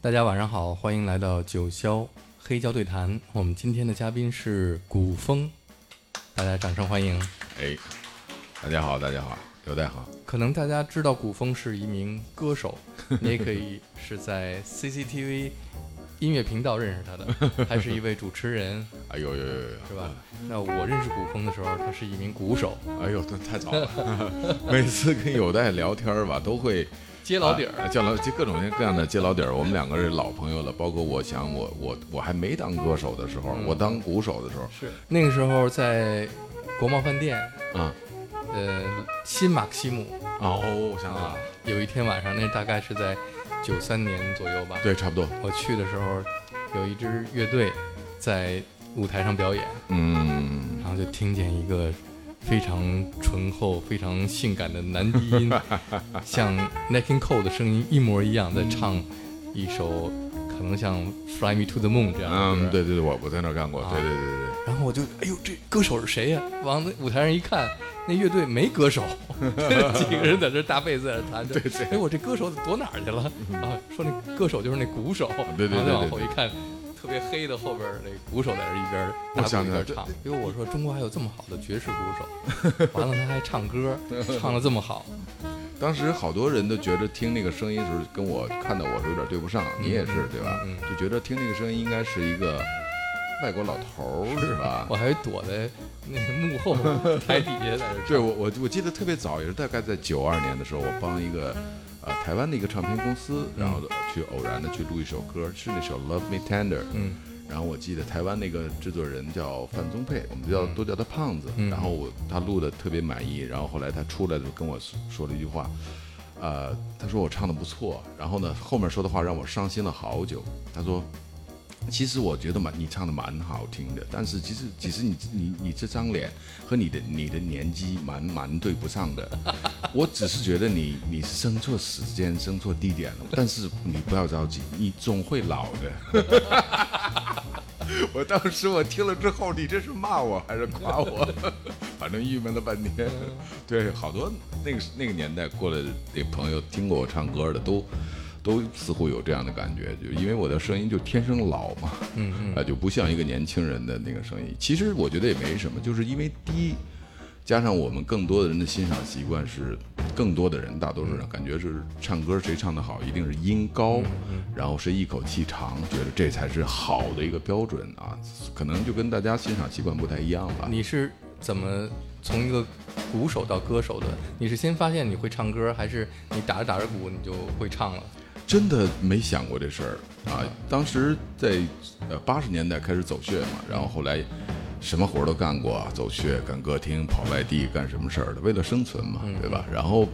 大家晚上好，欢迎来到九霄黑胶对谈。我们今天的嘉宾是古风，大家掌声欢迎。哎，大家好，大家好，刘代好。可能大家知道古风是一名歌手，你也可以是在 CCTV 音乐频道认识他的，还是一位主持人，哎呦呦呦呦，是吧？那我认识古风的时候，他是一名鼓手，哎呦，那太早了。每次跟有代聊天吧，都会接老底儿。啊接老接各种各样的接老底儿。我们两个是老朋友了，包括我想我我我还没当歌手的时候，我当鼓手的时候是那个时候在国贸饭店，啊呃，新马克西姆哦，我想起来啊了，，有一天晚上，那大概是在九三年左右吧。对，差不多，我去的时候，有一支乐队在舞台上表演，嗯，然后就听见一个非常醇厚、非常性感的男低音，像 n a k i n Cole 的声音一模一样，在唱一首可能像《Fly Me to the Moon》这样的。嗯，对对对，我我在那儿干过，啊对对对对然后我就，哎呦，这歌手是谁呀、往那舞台上一看，那乐队没歌手，几个人在这大贝斯在这弹着。对对哎，我这歌手躲哪儿去了？啊，说那歌手就是那鼓手。对对对然后再往对对后一看，特别黑的后边儿那鼓手在这一边大鼓一边唱。因为我说中国还有这么好的爵士鼓手，完了他还唱歌，唱的这么好。当时好多人都觉得听那个声音的时候，跟我看到我是有点对不上，你也是对吧？嗯就觉得听那个声音应该是一个外国老头儿是吧？我还躲在那个幕后 台底下在这唱。对我我我记得特别早，也是大概在九二年的时候，我帮一个呃台湾的一个唱片公司，然后去偶然的去录一首歌，是那首《Love Me Tender》。嗯然后我记得台湾那个制作人叫范宗沛，我们叫都叫他胖子。嗯然后我他录的特别满意，然后后来他出来就跟我说了一句话，呃，他说我唱的不错，然后呢后面说的话让我伤心了好久。他说。其实我觉得蛮你唱的蛮好听的，但是其实其实你你你这张脸和你的你的年纪蛮蛮对不上的。我只是觉得你你是生错时间生错地点了，但是你不要着急，你总会老的。我当时我听了之后，你这是骂我还是夸我？反正郁闷了半天。对，好多那个那个年代过来的朋友听过我唱歌的，都都似乎有这样的感觉，就因为我的声音就天生老嘛，嗯嗯啊，就不像一个年轻人的那个声音。其实我觉得也没什么，就是因为第一，加上我们更多的人的欣赏习惯是，更多的人，大多数人感觉是唱歌谁唱得好，一定是音高，然后是一口气长，觉得这才是好的一个标准啊。可能就跟大家欣赏习惯不太一样吧。你是怎么从一个鼓手到歌手的？你是先发现你会唱歌，还是你打着打着鼓你就会唱了？真的没想过这事儿啊！当时在呃八十年代开始走穴嘛，然后后来什么活儿都干过，走穴、干歌厅、跑外地，干什么事儿的，为了生存嘛，对吧？然后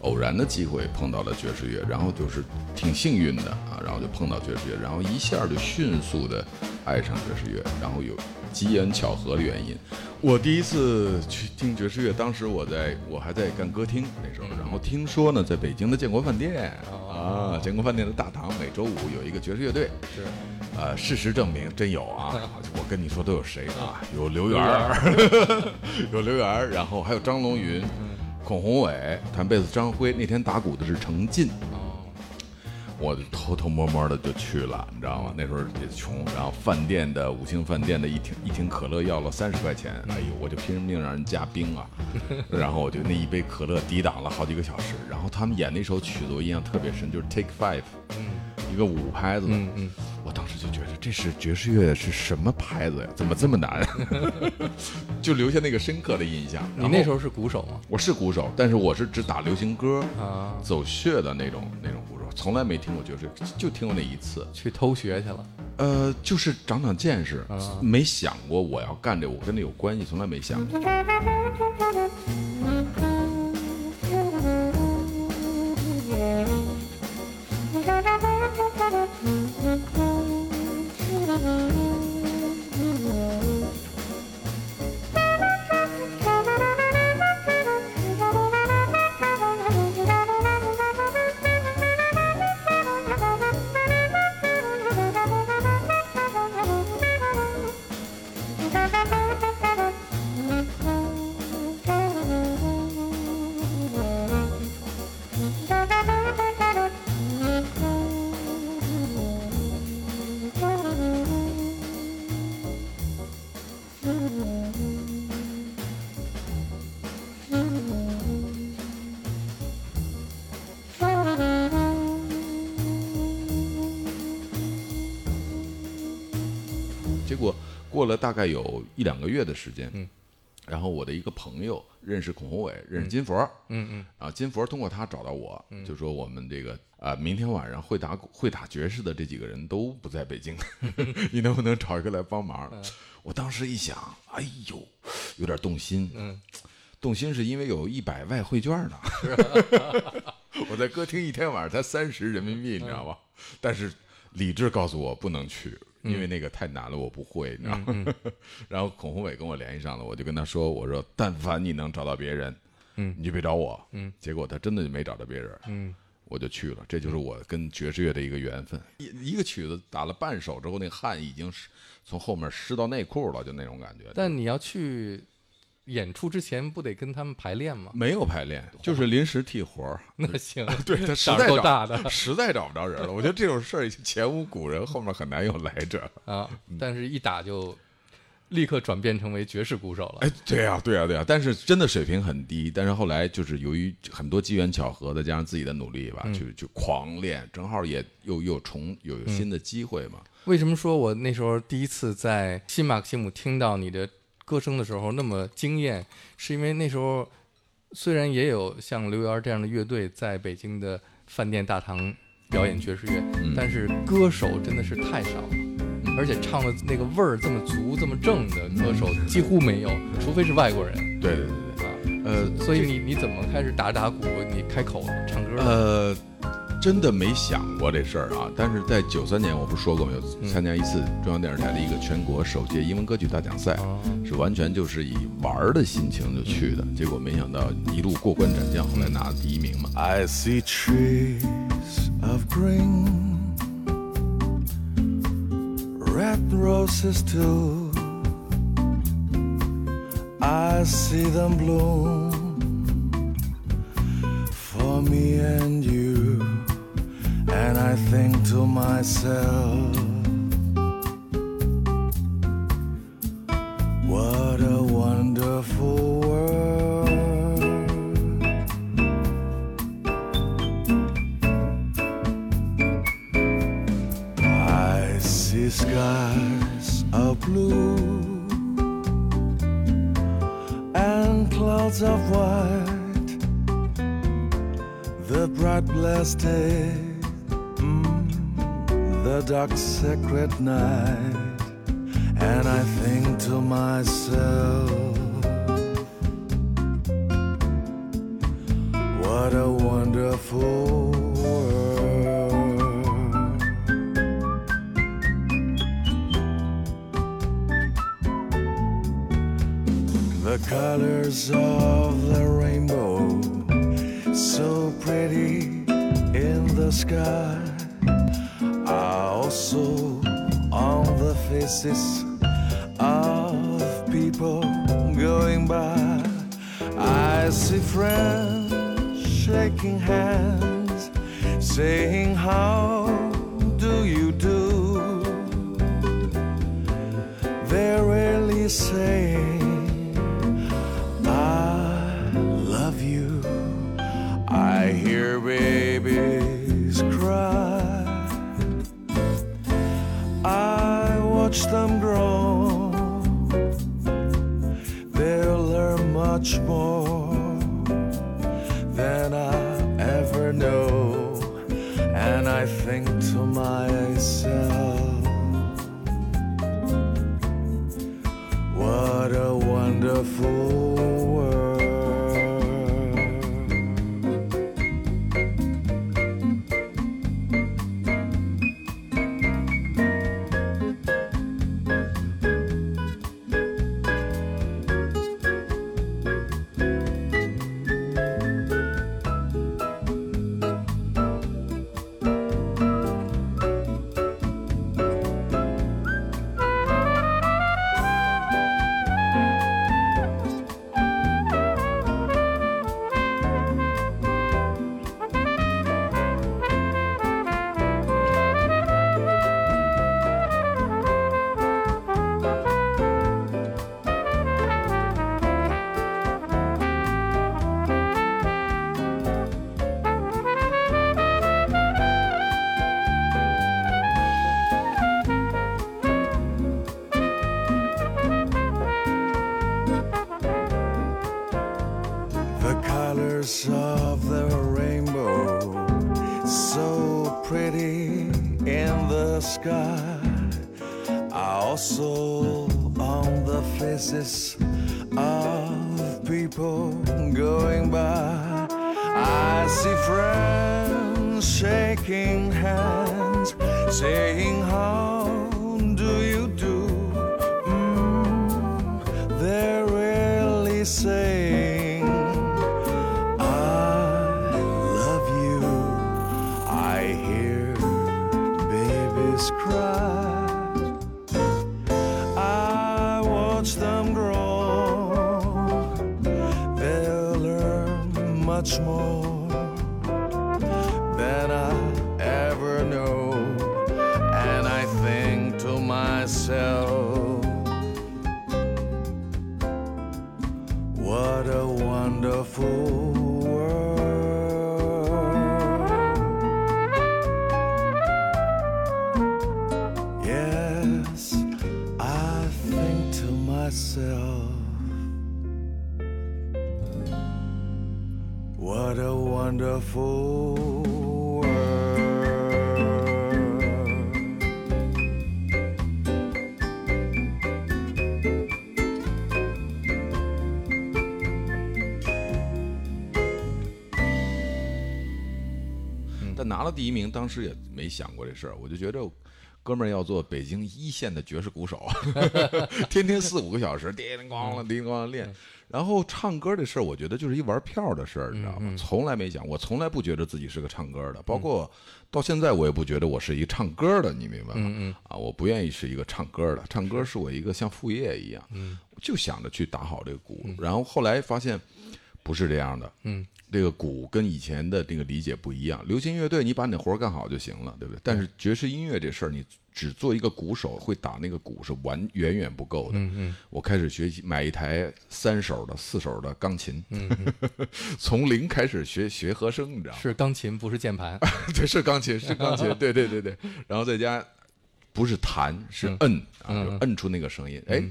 偶然的机会碰到了爵士乐，然后就是挺幸运的啊，然后就碰到爵士乐，然后一下就迅速的爱上爵士乐，然后有机缘巧合的原因。我第一次去听爵士乐，当时我在我还在干歌厅那时候，然后听说呢，在北京的建国饭店啊，建国饭店的大堂每周五有一个爵士乐队，是呃，事实证明真有啊！我跟你说都有谁啊？有刘源儿，有刘源儿，然后还有张龙云、孔宏伟，弹贝斯张辉，那天打鼓的是程进。哦，我就偷偷摸摸的就去了，你知道吗？那时候也穷，然后饭店的五星饭店的一瓶一瓶可乐要了三十块钱，哎呦，我就拼命让人加冰啊，然后我就那一杯可乐抵挡了好几个小时。然后他们演那首曲子我印象特别深，就是 Take Five，一个五拍子的，嗯嗯，我当时就觉得这是爵士乐是什么牌子呀？怎么这么难？就留下那个深刻的印象。你那时候是鼓手吗？我是鼓手但是我是只打流行歌啊走穴的那种那种鼓手从来没听过爵士就听过那一次去偷学去了。呃就是长长见识没想过我要干这我跟那有关系从来没想过。过了大概有一两个月的时间，嗯然后我的一个朋友认识孔宏伟，认识金佛，嗯嗯然后金佛通过他找到我，就说我们这个啊、明天晚上会打会打爵士的这几个人都不在北京，你能不能找一个来帮忙？我当时一想，哎呦，有点动心，嗯，动心是因为有一百外汇券呢，我在歌厅一天晚上才三十人民币，你知道吧？但是理智告诉我不能去。因为那个太难了，我不会，你知道吗？然后孔宏伟跟我联系上了，我就跟他说：“我说，但凡你能找到别人，嗯你就别找我。”嗯，结果他真的就没找到别人，嗯，我就去了。这就是我跟爵士乐的一个缘分。一一个曲子打了半首之后，那汗已经是从后面湿到内裤了，就那种感觉。但你要去演出之前，不得跟他们排练吗？没有排练，就是临时替活儿。那行，对他实在大的 实在找不着人了。我觉得这种事儿前无古人，后面很难有来者。啊，嗯但是一打就立刻转变成为爵士鼓手了。哎，对呀、对呀、对呀、但是真的水平很低。但是后来就是由于很多机缘巧合，再加上自己的努力吧，就就狂练，正好也又又重有有新的机会嘛。为什么说我那时候第一次在新马克西姆听到你的歌声的时候那么惊艳？是因为那时候虽然也有像刘源这样的乐队在北京的饭店大堂表演爵士乐，嗯但是歌手真的是太少了。而且唱的那个味儿这么足、这么正的歌手几乎没有，除非是外国人对对对对，啊。呃，所以你你怎么开始打打鼓？你开口唱歌的？呃，真的没想过这事儿啊。但是在九三年，我不是说过没有参加一次中央电视台的一个全国首届英文歌曲大奖赛，哦是完全就是以玩儿的心情就去的。结果没想到一路过关斩将，后来拿了第一名嘛。I see trees of green, red roses too. I see them bloom for me and you, and I think to myself, what a wonderful world. I see skies of blue and clouds of white. The bright blessed day, dark sacred night, and I think to myself, what a wonderful world. The colors of the rainbow, so pretty in the sky, also on the faces of people going by. I see friends shaking hands, saying, How do you do? They're really saying, 拿了第一名，当时也没想过这事儿，我就觉得。哥们儿要做北京一线的爵士鼓手 天天四五个小时，叮铃咣啷，叮铃咣啷练。然后唱歌这事儿，我觉得就是一玩票的事儿，你知道吗？从来没想，我从来不觉得自己是个唱歌的，包括到现在，我也不觉得我是一个唱歌的，你明白吗？啊，我不愿意是一个唱歌的，唱歌是我一个像副业一样，就想着去打好这个鼓。然后后来发现不是这样的，嗯。这个鼓跟以前的这个理解不一样，流行乐队你把你的活儿干好就行了，对不对？但是爵士音乐这事儿，你只做一个鼓手会打那个鼓是完远远不够的。嗯嗯，我开始学习买一台三手的、四手的钢琴，嗯，从零开始学学和声，你知道吗？是钢琴，不是键盘。对，是钢琴，是钢琴，对对对对。然后在家不是弹，是摁啊，就摁出那个声音。哎。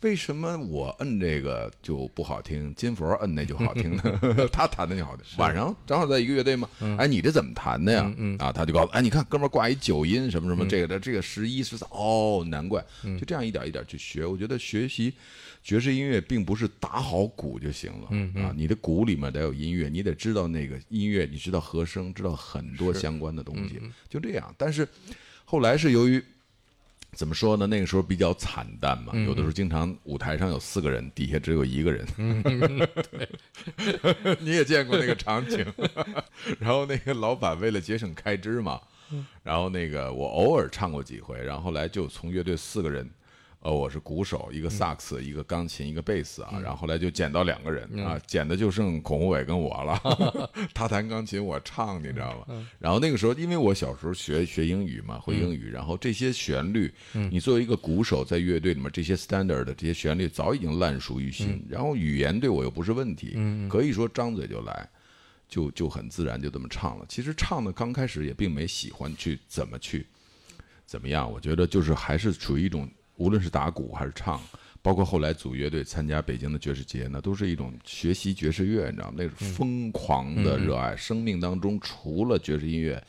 为什么我摁这个就不好听？金佛摁那就好听呢？他弹的就好听。晚上正好在一个乐队嘛，哎，你这怎么弹的呀？啊，他就告诉，哎，你看哥们儿挂一九音什么什么，这个的这个十一十三，哦，难怪，就这样一点一点去学。我觉得学习爵士音乐并不是打好鼓就行了，啊，你的鼓里面得有音乐，你得知道那个音乐，你知道和声，知道很多相关的东西，就这样。但是后来是由于。怎么说呢？那个时候比较惨淡嘛，有的时候经常舞台上有四个人，底下只有一个人。对，你也见过那个场景。然后那个老板为了节省开支嘛，然后那个我偶尔唱过几回，然后后来就从乐队四个人。呃，我是鼓手，一个萨克斯，一个钢琴，一个贝斯啊，然后后来就捡到两个人啊，捡的就剩孔宏伟跟我了。他弹钢琴，我唱，你知道吗？然后那个时候，因为我小时候学学英语嘛，会英语，然后这些旋律，你作为一个鼓手在乐队里面，这些 standard 的这些旋律早已经烂熟于心。然后语言对我又不是问题，可以说张嘴就来，就就很自然就这么唱了。其实唱的刚开始也并没喜欢去怎么去怎么样，我觉得就是还是处于一种。无论是打鼓还是唱，包括后来组乐队参加北京的爵士节，那都是一种学习爵士乐，你知道吗？那是疯狂的热爱。生命当中除了爵士音乐、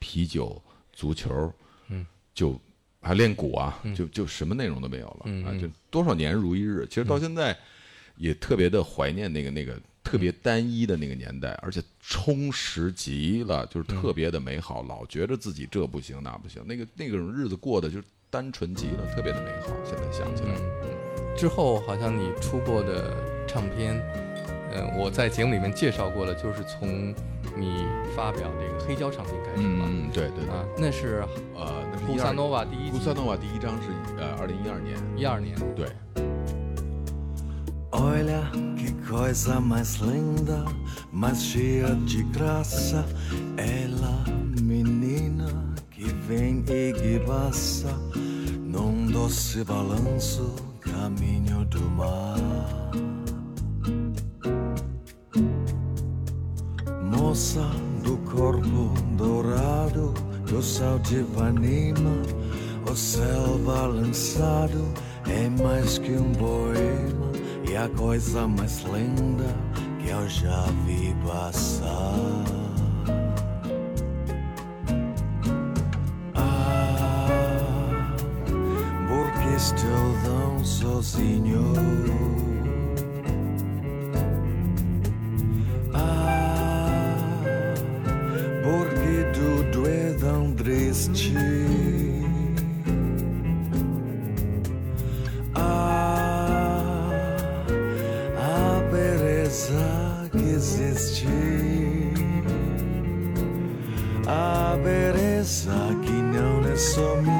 啤酒、足球，嗯，就还练鼓啊，就就什么内容都没有了啊！就多少年如一日。其实到现在也特别的怀念那个那个特别单一的那个年代，而且充实极了，就是特别的美好。老觉得自己这不行那不行，那个那种日子过的就。单纯极了，特别的美好。现在想起来，之后好像你出过的唱片，嗯，我在节目里面介绍过了，就是从你发表这个黑胶唱片开始嘛。嗯，对对啊，那是呃，布萨诺瓦第一，布萨诺瓦第一张是呃，二零一二年，一二年，对。que vem e que passa num doce balanço caminho do mar. Moça do corpo dourado, do sal de Ipanema, o céu balançado é mais que um poema e a coisa mais linda que eu já vi passar. Estão sozinho. Ah, porque tudo é tão triste. Ah, a beleza que existe. A beleza que não é só minha,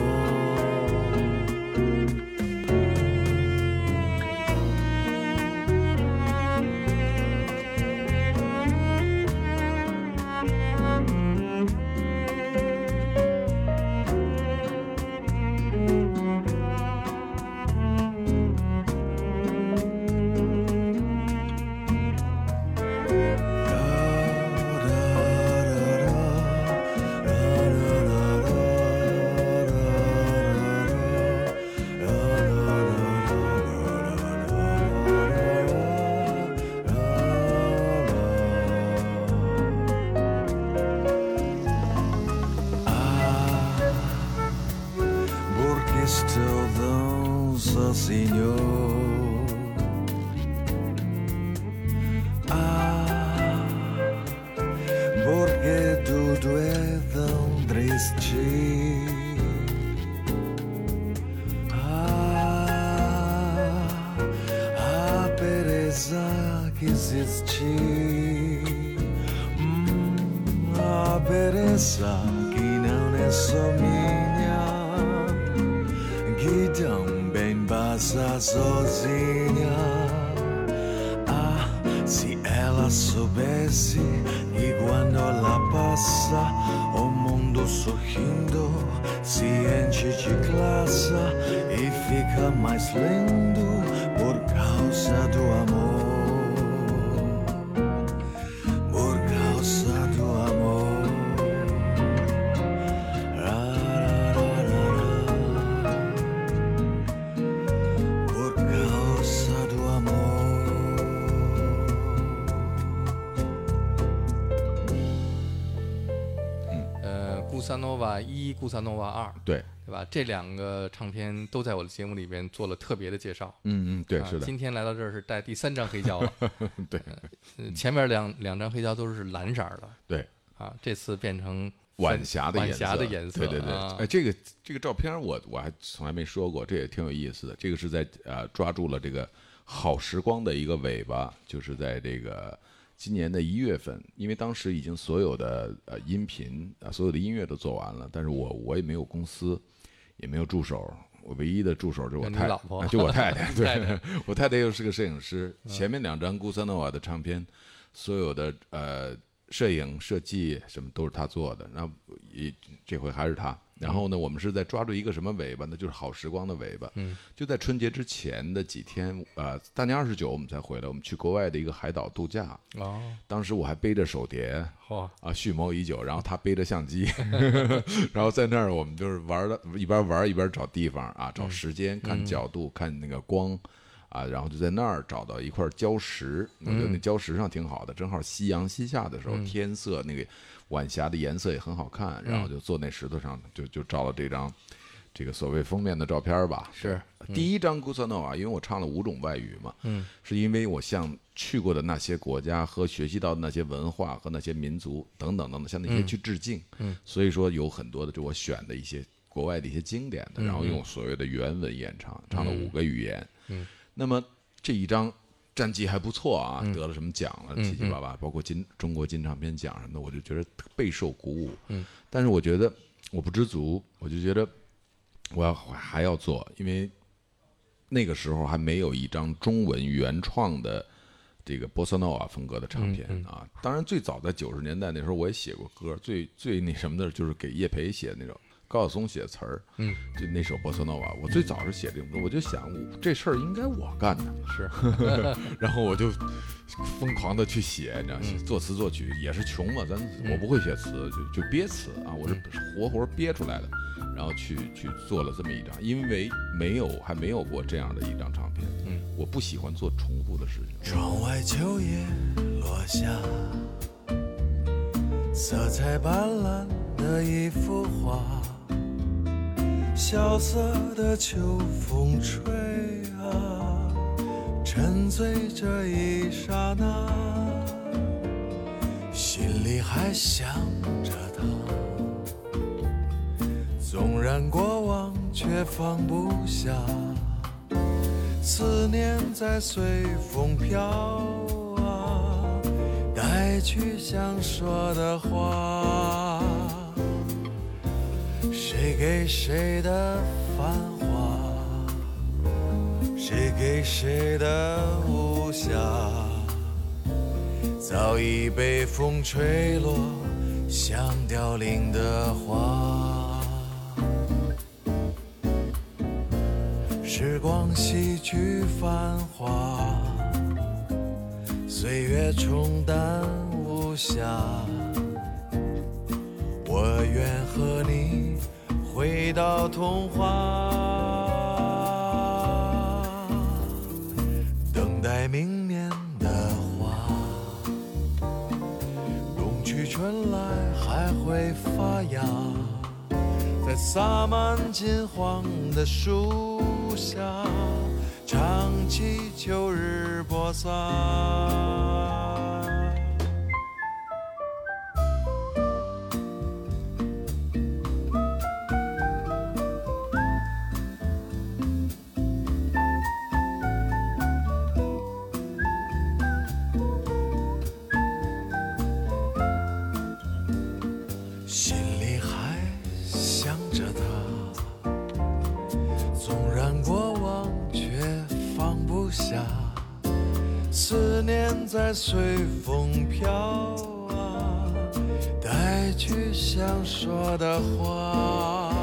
瓦一、顾萨诺瓦二，对，对吧？这两个唱片都在我的节目里边做了特别的介绍。嗯嗯，对，啊是的，今天来到这儿是带第三张黑胶了。对呃前面两两张黑胶都是蓝色的对。啊，这次变成晚霞的颜色，霞的颜色。对对对，啊哎，这个这个照片我我还从来没说过，这也挺有意思的。这个是在呃抓住了这个好时光的一个尾巴，就是在这个今年的一月份，因为当时已经所有的呃音频啊、所有的音乐都做完了，但是我我也没有公司，也没有助手。我唯一的助手就是我太老婆啊就我太太，对我太太又是个摄影师。前面两张古萨诺瓦的唱片，所有的呃摄影设计什么都是他做的，然后一这回还是他。然后呢，我们是在抓住一个什么尾巴呢？就是好时光的尾巴。嗯，就在春节之前的几天，呃，大年二十九我们才回来，我们去国外的一个海岛度假。哦，当时我还背着手碟，嚯，啊，蓄谋已久，然后他背着相机，然后在那儿我们就是玩的，一边玩一边找地方啊，找时间，看角度，看那个光，啊，然后就在那儿找到一块礁石，我觉得那礁石上挺好的，正好夕阳西下的时候，天色那个晚霞的颜色也很好看，然后就坐那石头上，就就照了这张。这个所谓封面的照片吧，是第一张古萨诺瓦，因为我唱了五种外语嘛，嗯，是因为我向去过的那些国家和学习到的那些文化和那些民族等等等等，向那些去致敬，嗯，所以说有很多的就我选的一些国外的一些经典的，然后用所谓的原文演唱，唱了五个语言，嗯，那么这一张战绩还不错啊，得了什么奖了，七七八八，包括金中国金唱片奖什么的，我就觉得备受鼓舞，嗯，但是我觉得我不知足，我就觉得。我要还要做，因为那个时候还没有一张中文原创的这个波斯诺瓦风格的唱片啊。当然，最早在九十年代那时候我也写过歌，最最那什么的就是给叶培写的那种高晓松写词儿，嗯，就那首《波斯诺瓦》，我最早是写这种歌，我就想我这事儿应该我干的，是，然后我就疯狂的去写，你知道，嗯。作词作曲也是穷嘛，咱我不会写词，就就憋词啊，我是活活憋出来的，然后去去做了这么一张，因为没有还没有过这样的一张唱片，嗯，我不喜欢做重复的事情，窗外秋叶落下，色彩斑斓的一幅画，萧瑟的秋风吹啊，沉醉这一刹那，心里还想着他。纵然过往，却放不下。思念在随风飘啊，带去想说的话。谁给谁的繁华？谁给谁的无暇？早已被风吹落，像凋零的花。时光洗去繁华，岁月冲淡无暇。我愿和你回到童话，等待明年的花。冬去春来还会发芽。在洒满金黄的树下，唱起秋日播撒。在随风飘啊，带去想说的话。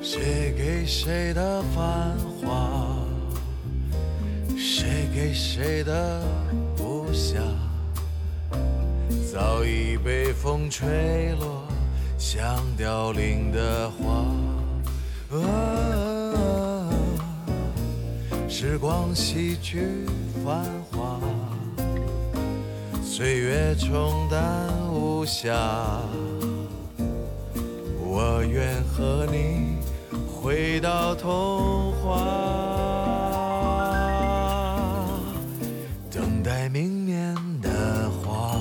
谁给谁的繁华？谁给谁的不暇？早已被风吹落，像凋零的花。时光洗去繁华，岁月冲淡无暇。我愿和你回到童话，等待明年的花。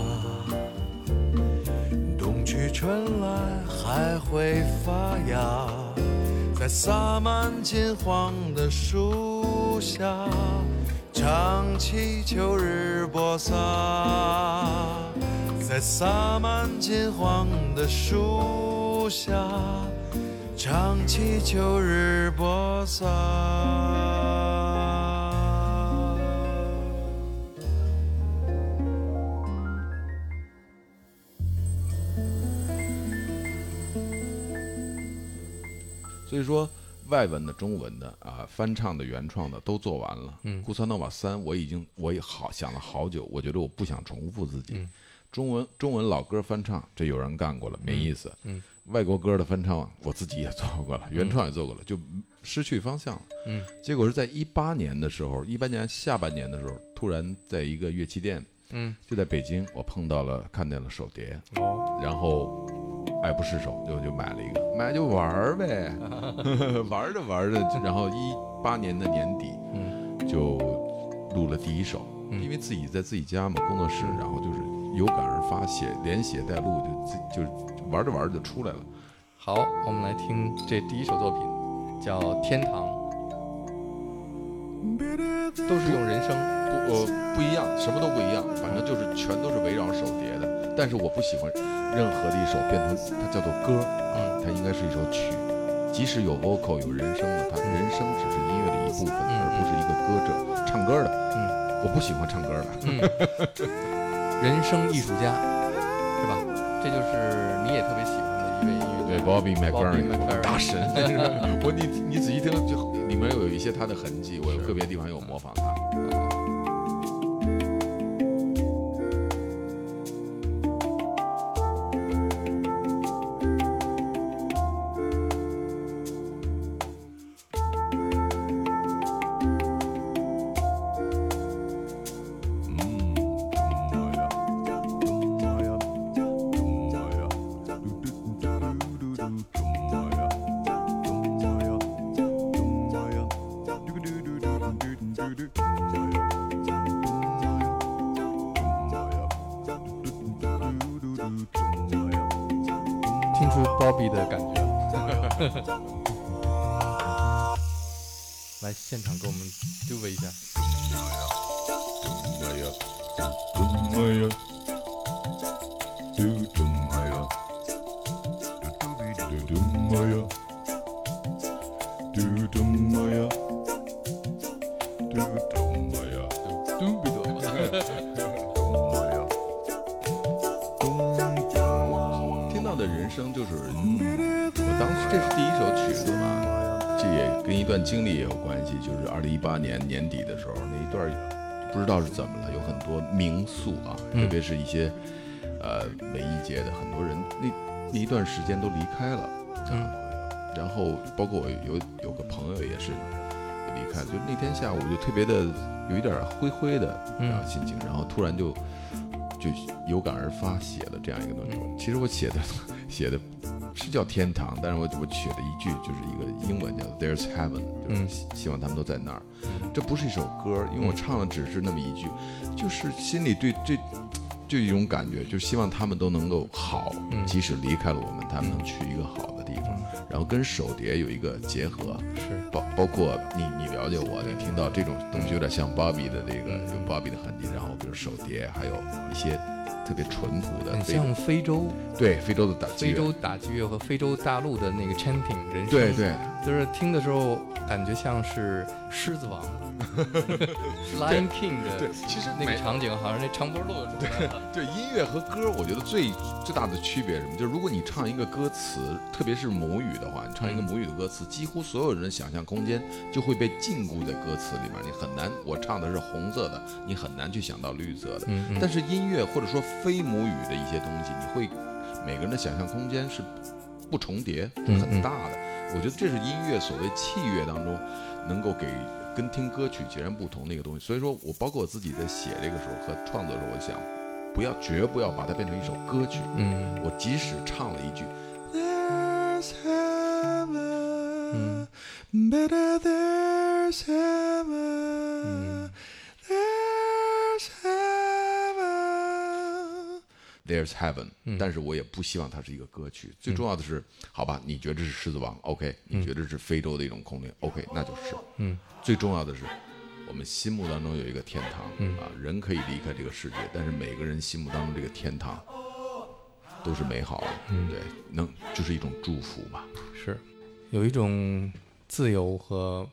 冬去春来还会发芽，在洒满金黄的树下，唱起秋日播撒。在洒满金黄的树下，唱起秋日播撒。所以说外文的、中文的啊，翻唱的、原创的都做完了。嗯，《库萨诺瓦三》我已经我也好想了好久，我觉得我不想重复自己。中文中文老歌翻唱，这有人干过了，没意思。嗯，外国歌的翻唱，我自己也做过了，原创也做过了，就失去方向了。嗯，结果是在一八年的时候，一八年下半年的时候，突然在一个乐器店，嗯，就在北京，我碰到了，看见了手碟，哦，然后爱不释手，就就买了一个，买就玩儿呗，玩着玩着，然后一八年的年底，嗯，就录了第一首，因为自己在自己家嘛，工作室，然后就是有感而发，写连写带录，就自就玩着玩着就出来了。好，我们来听这第一首作品，叫《天堂》，都是用人声。不，呃，不一样，什么都不一样，反正就是全都是围绕手碟的。但是我不喜欢任何的一首变成它叫做歌，嗯它应该是一首曲。即使有 vocal 有人声的，它人声只是音乐的一部分，而不是一个歌者唱歌的。嗯，我不喜欢唱歌的。嗯，人声艺术家，是吧？这就是你也特别喜欢的一位音乐对，Bobby McFerrin，McFerrin 大神，我你你仔细听，就里面有一些他的痕迹，我有个别地方有模仿他。道是怎么了，有很多民宿啊，特别是一些呃文艺界的很多人，那那一段时间都离开了，嗯。然后包括我有有个朋友也是离开了，就那天下午就特别的有一点灰灰的嗯然后心情，然后突然就就有感而发写了这样一个东西。其实我写的 写的是叫天堂，但是我我写了一句就是一个英文叫 There's Heaven，就是嗯希希望他们都在那儿。这不是一首歌，因为我唱的只是那么一句，就是心里对这。就一种感觉，就希望他们都能够好，嗯即使离开了我们，他们能去一个好的地方，然后跟手碟有一个结合，是包包括你你了解我，你听到这种东西有点像 Bobby 的这个有 Bobby 的痕迹，然后比如手碟，还有一些特别淳朴的很像非洲。对非洲的打击乐。非洲打击乐和非洲大陆的那个 chanting 人声，对对。就是听的时候感觉像是《狮子王》Lion King 的对，其实那个场景，好像那长脖鹿出来了。对音乐和歌，我觉得最最大的区别是什么？就是如果你唱一个歌词，特别是母语的话，你唱一个母语的歌词，几乎所有人的想象空间就会被禁锢在歌词里面，你很难。我唱的是红色的，你很难去想到绿色的。嗯嗯但是音乐或者说非母语的一些东西，你会每个人的想象空间是不重叠，嗯很大的。我觉得这是音乐所谓器乐当中能够给跟听歌曲截然不同的一个东西。所以说我包括我自己在写这个时候和创作的时候，我想不要绝不要把它变成一首歌曲。嗯我即使唱了一句 There's heaven, better there's heaven, there's heaven，、但是我也不希望它是一个歌曲。最重要的是，好吧，你觉得是狮子王，OK，你觉得是非洲的一种空灵，OK，那就是。嗯，最重要的是，我们心目当中有一个天堂，啊，人可以离开这个世界，但是每个人心目当中这个天堂都是美好的，对，能就是一种祝福吧。是有一种自由和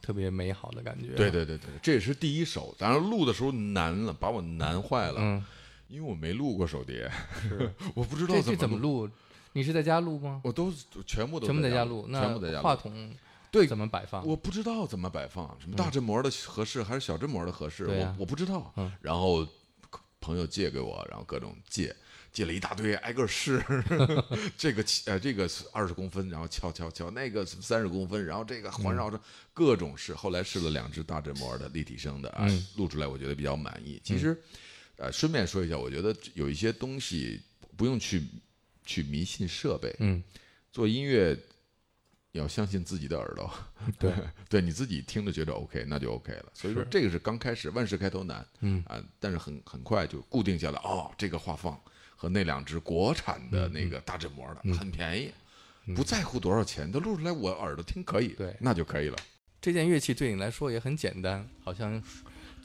特别美好的感觉。对对对对，这也是第一首，当然录的时候难了，把我难坏了，嗯，因为我没录过手碟，是 我不知道怎么怎么录？你是在家录吗？我都全部都全部在家家录，那全部在家录。话筒对怎么摆放？我不知道怎么摆放，什么大振膜的合适还是小振膜的合适，我我不知道。嗯然后朋友借给我，然后各种借，借了一大堆，挨个试。这个呃这个二十公分，然后敲敲敲，那个三十公分，然后这个环绕着各种试。后来试了两只大振膜的立体声的啊，嗯录出来我觉得比较满意。其实，呃，顺便说一下，我觉得有一些东西不用去去迷信设备，嗯，做音乐要相信自己的耳朵，对，对你自己听着觉得 OK，那就 OK 了。所以说这个是刚开始，万事开头难，嗯啊，但是很很快就固定下来。哦，这个画放和那两只国产嗯的那个大振膜的、很便宜，不在乎多少钱，它录出来我耳朵听可以，对那就可以了。这件乐器对你来说也很简单，好像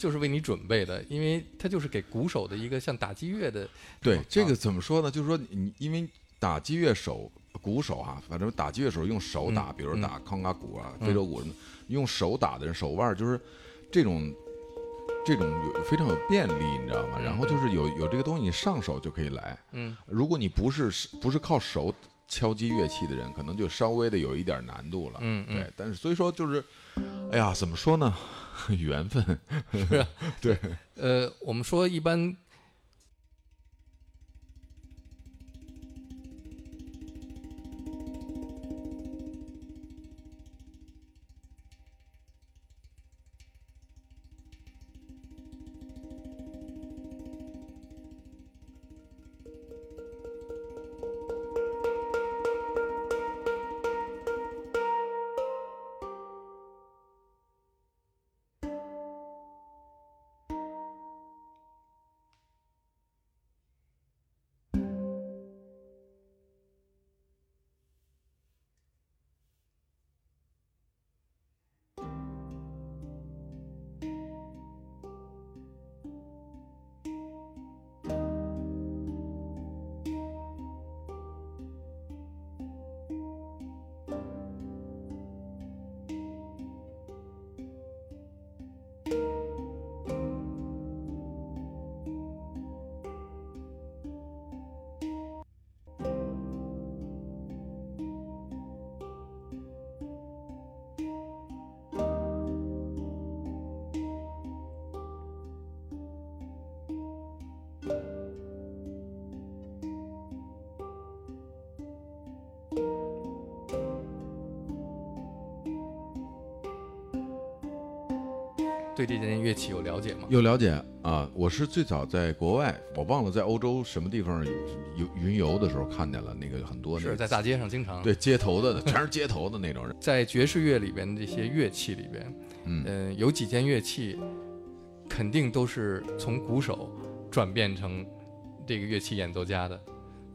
就是为你准备的，因为它就是给鼓手的一个像打击乐的。对啊这个怎么说呢？就是说你因为打击乐手、鼓手哈、反正打击乐手用手打，嗯比如打康嘎鼓啊、非洲鼓什么，用手打的人手腕就是这种。这种有非常有便利，你知道吗？然后就是有有这个东西，你上手就可以来。嗯，如果你不是不是靠手敲击乐器的人，可能就稍微的有一点难度了。嗯嗯对。但是所以说就是，哎呀，怎么说呢？缘分。对，呃，我们说一般对这件乐器有了解吗？有了解啊。我是最早在国外，我忘了在欧洲什么地方游云游的时候看见了那个很多那个是在大街上经常对街头的，全是街头的那种人。在爵士乐里边的这些乐器里边，嗯呃，有几件乐器肯定都是从鼓手转变成这个乐器演奏家的，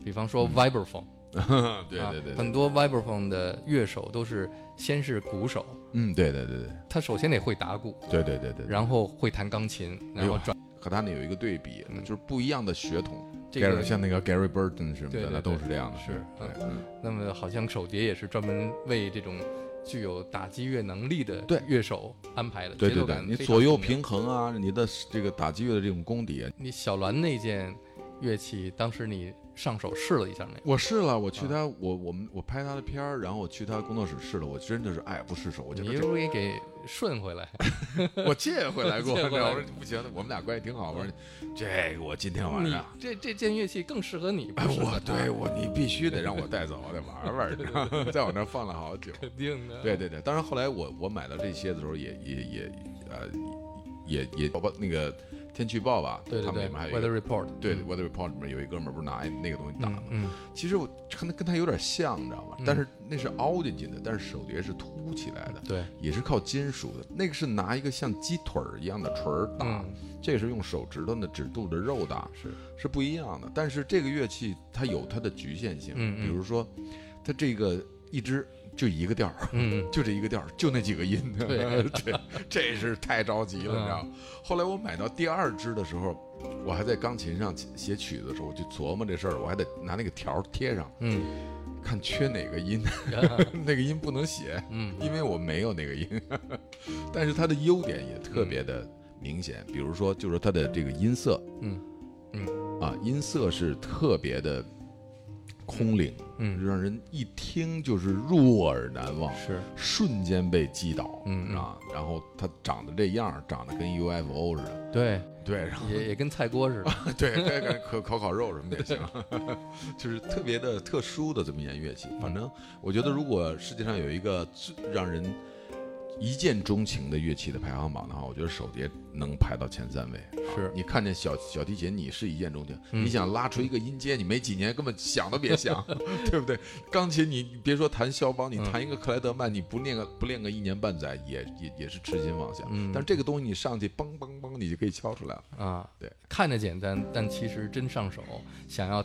比方说 vibraphone，啊对对对，很多 vibraphone 的乐手都是先是鼓手，嗯，对对对对。他首先得会打鼓，对对对对。然后会弹钢琴，然后转。和他那有一个对比，就是不一样的血统。这个 Gary- 像那个 Gary Burton 什么的，那都是这样的。是对，嗯。那么好像手碟也是专门为这种具有打击乐能力的对。乐手安排的，对对对，你左右平衡啊，你的这个打击乐的这种功底啊，你小栾那件乐器，当时你上手试了一下那个？我试了，我去他，我我们我拍他的片儿，然后我去他工作室试了，我真的是爱不释手。我觉你得是不是也给顺回来？我借回来过，我说不行，我们俩关系挺好。我说这个我今天晚上，这这件乐器更适合你，不哎，我对 我你必须得让我带走，我得玩玩儿，你知道吗在我那儿放了好久。肯定的。对对对，当然后来我我买到这些的时候也，也也呃也也包括那个天气预报吧，对对对他们里面还有一个，Weather Report，对 Weather Report 里面有一哥们儿不是拿那个东西打吗？嗯，其实我可能跟他有点像，你知道吧？但是那是凹进去的，但是手碟是凸起来的，对，也是靠金属的。那个是拿一个像鸡腿儿一样的锤儿打，嗯这个是用手指头的指肚的肉打，是是不一样的。但是这个乐器它有它的局限性，比如说它这个一支就一个调儿。嗯，就这一个调儿，就那几个音，对。这这是太着急了，嗯你知道吗？后来我买到第二支的时候，我还在钢琴上写曲子的时候，我就琢磨这事儿，我还得拿那个条儿贴上，嗯。看缺哪个音，那个音不能写，嗯。因为我没有那个音。但是它的优点也特别的明显，比如说就是它的这个音色。嗯。啊，音色是特别的空灵，嗯。让人一听就是入耳难忘，是。瞬间被击倒，嗯嗯。啊，然后他长得这样，长得跟 UFO 似的，对，对，然后也也跟菜锅似的。对，该该可烤烤肉什么的也行，就是特别的特殊的这么一件乐器。反正我觉得，如果世界上有一个最让人一见钟情的乐器的排行榜的话，我觉得手碟能排到前三位。啊是你看见小小提琴，你是一见钟情；嗯你想拉出一个音阶，你没几年根本想都别想，对不对？钢琴你你别说弹肖邦，你嗯弹一个克莱德曼，你不练个不练个一年半载，也也也是痴心妄想。嗯但是这个东西你上去梆梆梆，你就可以敲出来了。啊，对，看着简单，但其实真上手，想要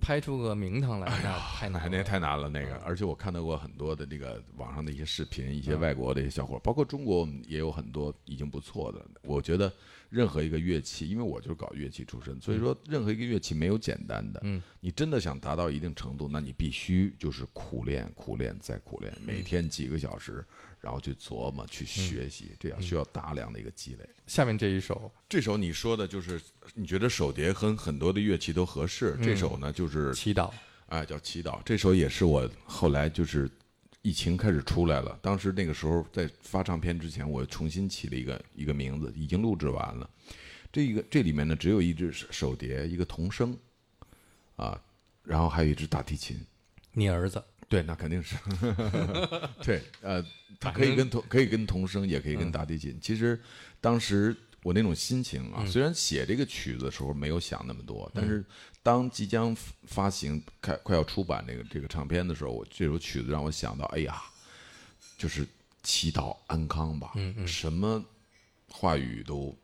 拍出个名堂来，那太难了。那那太难了，那个，而且我看到过很多的这个网上的一些视频，一些外国的一些小伙儿，包括中国也有很多已经不错的。我觉得任何一个乐器，因为我就是搞乐器出身，所以说任何一个乐器没有简单的。嗯，你真的想达到一定程度，那你必须就是苦练、苦练再苦练，每天几个小时，然后去琢磨、去学习，这样需要大量的一个积累。下面这一首，这首你说的就是你觉得手碟和很多的乐器都合适，这首呢就是祈祷，哎，叫祈祷。这首也是我后来就是疫情开始出来了，当时那个时候在发唱片之前，我重新起了一个一个名字，已经录制完了。这一个这里面呢，只有一只手碟，一个童声，啊，然后还有一只大提琴。你儿子对，那肯定是，对，呃，他可以跟童可以跟童声，也可以跟大提琴。其实当时我那种心情啊，虽然写这个曲子的时候没有想那么多，但是当即将发行、快快要出版这个这个唱片的时候，我这首曲子让我想到，哎呀，就是祈祷安康吧，什么话语都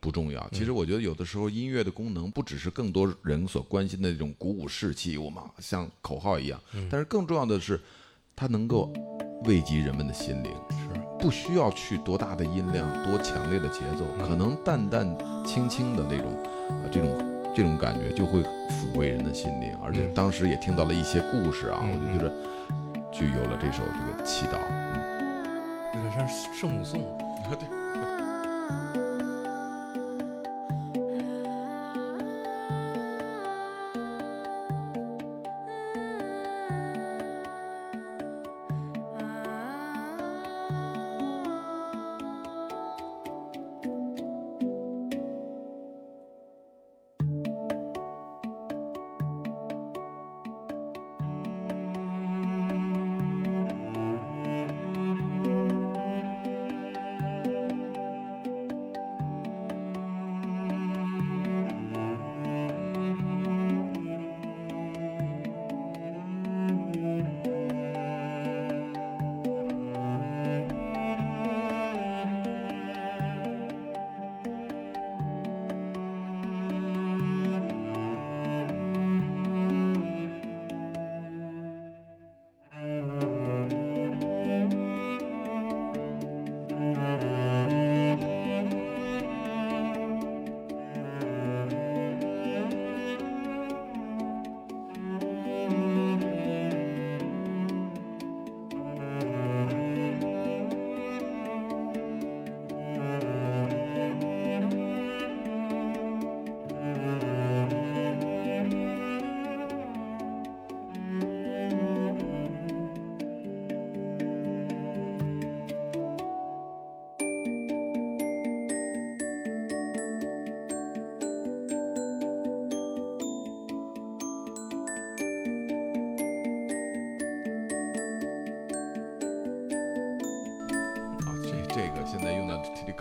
不重要。其实我觉得有的时候音乐的功能不只是更多人所关心的那种鼓舞士气，我们像口号一样，但是更重要的是，它能够慰藉人们的心灵。是不需要去多大的音量、多强烈的节奏，可能淡淡轻轻的那种，呃，这种这种感觉就会抚慰人的心灵。而且当时也听到了一些故事啊，我就觉得就有了这首这个祈祷。嗯有点像圣母颂。啊，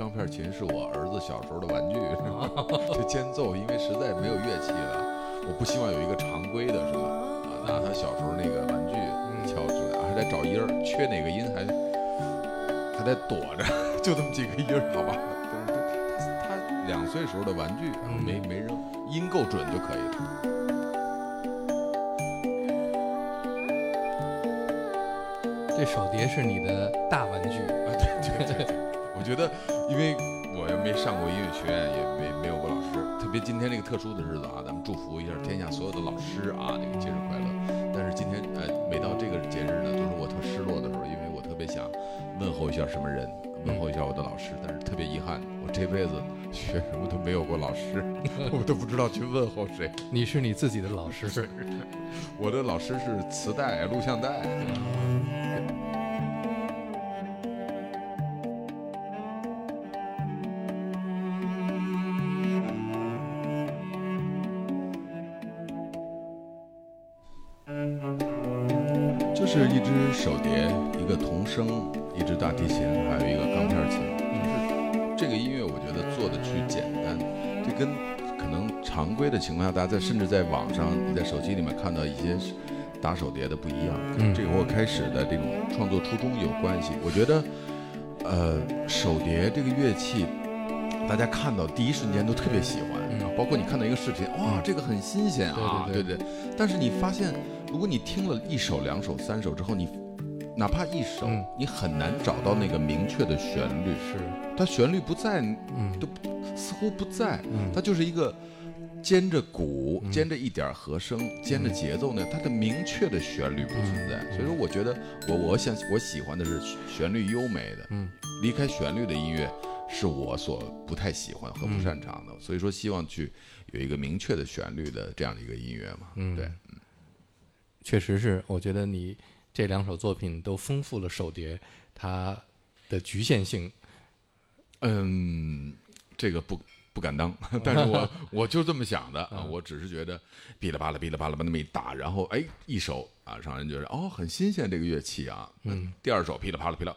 钢片琴是我儿子小时候的玩具，这间奏因为实在没有乐器了，我不希望有一个常规的什么啊，拿他小时候那个玩具敲出来，还得找音儿，缺哪个音还还得躲着，就这么几个音儿，好吧？他他两岁时候的玩具啊没没扔，音够准就可以了。这手碟是你的大玩具，啊，对对对对，我觉得，因为我又没上过音乐学院，也没没有过老师，特别今天这个特殊的日子啊，咱们祝福一下天下所有的老师啊，这个节日快乐。但是今天呃，每到这个节日呢，都是我特失落的时候，因为我特别想问候一下什么人，问候一下我的老师，但是特别遗憾，我这辈子学什么都没有过老师，我都不知道去问候谁。你是你自己的老师。我的老师是磁带、录像带。情况下，大家在甚至在网上、你在手机里面看到一些打手碟的不一样，跟这个我开始的这种创作初衷有关系。我觉得，呃，手碟这个乐器，大家看到第一瞬间都特别喜欢，啊包括你看到一个视频，哇，这个很新鲜啊，对对对。对。但是你发现，如果你听了一首、两首、三首之后，你哪怕一首，嗯。你很难找到那个明确的旋律，是，它旋律不在，嗯。都似乎不在，嗯。它就是一个兼着鼓，兼着一点和声，兼着节奏呢，它的明确的旋律不存在。嗯所以说，我觉得我我想我喜欢的是旋律优美的，嗯，离开旋律的音乐是我所不太喜欢和不擅长的。所以说，希望去有一个明确的旋律的这样的一个音乐嘛，嗯对。确实是，我觉得你这两首作品都丰富了手碟它的局限性。嗯，这个不不敢当，但是我 我就这么想的啊，我只是觉得噼里啪啦噼里啪啦把那么一打，然后哎一首啊，让人觉得哦很新鲜这个乐器啊，嗯，第二首噼里啪啦噼啦，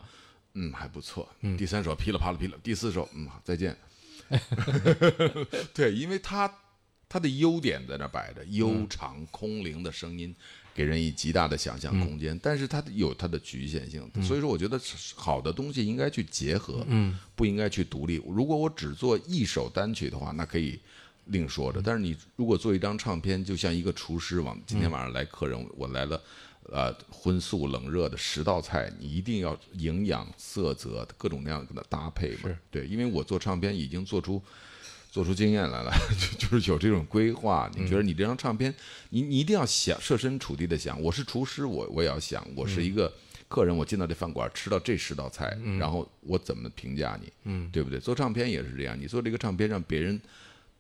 嗯还不错，嗯，第三首噼里啪啦噼里，第四首嗯再见，对，因为它它的优点在那摆着，悠长空灵的声音。给人以极大的想象空间，但是它有它的局限性，所以说我觉得好的东西应该去结合，嗯不应该去独立。如果我只做一首单曲的话，那可以另说着。但是你如果做一张唱片，就像一个厨师往今天晚上来客人，我来了，呃，荤素冷热的十道菜，你一定要营养、色泽各种各样的搭配嘛？对，因为我做唱片已经做出。做出经验来了，就就是有这种规划。你觉得你这张唱片，你你一定要想设身处地的想，我是厨师，我我也要想，我是一个客人，我进到这饭馆吃到这十道菜，然后我怎么评价你？嗯，对不对？做唱片也是这样，你做这个唱片让别人。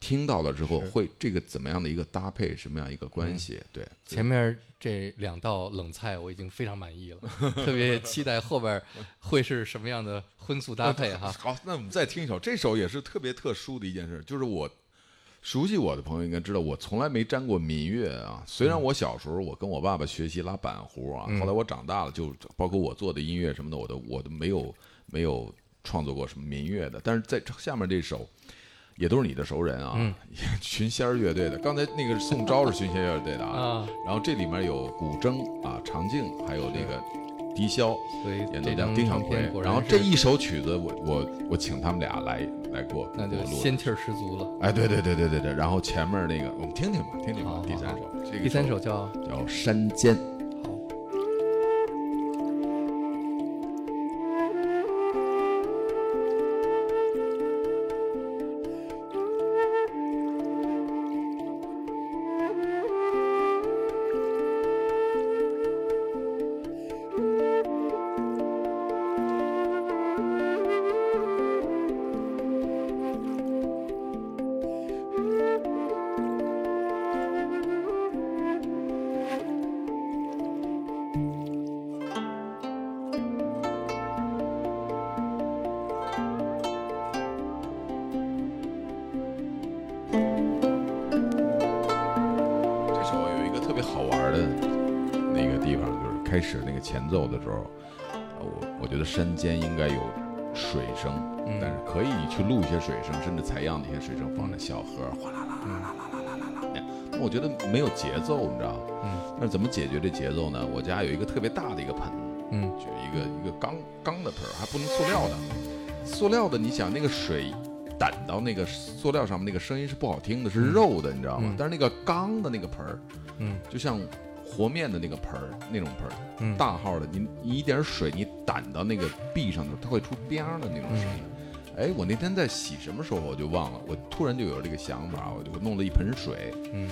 听到了之后，会这个怎么样的一个搭配，什么样一个关系？对，前面这两道冷菜我已经非常满意了，特别期待后边会是什么样的荤素搭配哈。好，那我们再听一首，这首也是特别特殊的一件事，就是我熟悉我的朋友应该知道，我从来没沾过民乐啊。虽然我小时候我跟我爸爸学习拉板胡啊，后来我长大了，就包括我做的音乐什么的，我都我都没有没有创作过什么民乐的。但是在下面这首。也都是你的熟人啊，群仙儿乐队的。刚才那个宋昭是群仙乐队的啊，然后这里面有古筝啊，长镜，还有那个笛箫，演奏家丁小奎。然后这一首曲子，我我我请他们俩来来过，那就仙气儿十足了。哎，对对对对对对。然后前面那个，我们听听吧，听听吧。第三首，这个第三首叫叫山间。山间应该有水声，但是可以去录一些水声，甚至采样的一些水声放着小河，哗啦啦啦啦啦啦啦啦啦。那我觉得没有节奏，你知道嗯。那怎么解决这节奏呢？我家有一个特别大的一个盆，嗯，就一个一个钢钢的盆，还不能塑料的。塑料的，你想那个水掸到那个塑料上面，那个声音是不好听的，是肉的，你知道吗？但是那个钢的那个盆儿，嗯，就像。和面的那个盆儿，那种盆儿，大号的，你你一点水你掸到那个壁上的，它会出“边”的那种声音。哎，我那天在洗什么时候我就忘了，我突然就有这个想法，我就弄了一盆水，嗯，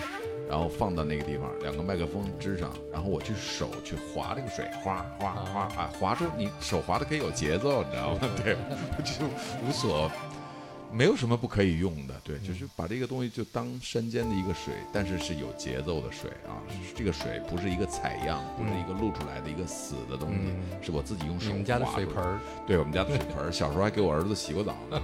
然后放到那个地方，两个麦克风支上，然后我去手去划这个水，哗哗哗啊，划出你手划的可以有节奏，你知道吗？对，就无所。没有什么不可以用的，对，就是把这个东西就当山间的一个水，但是是有节奏的水啊。这个水不是一个采样，不是一个露出来的一个死的东西，是我自己用手。我们家的水盆儿，对我们家的水盆儿，小时候还给我儿子洗过澡呢。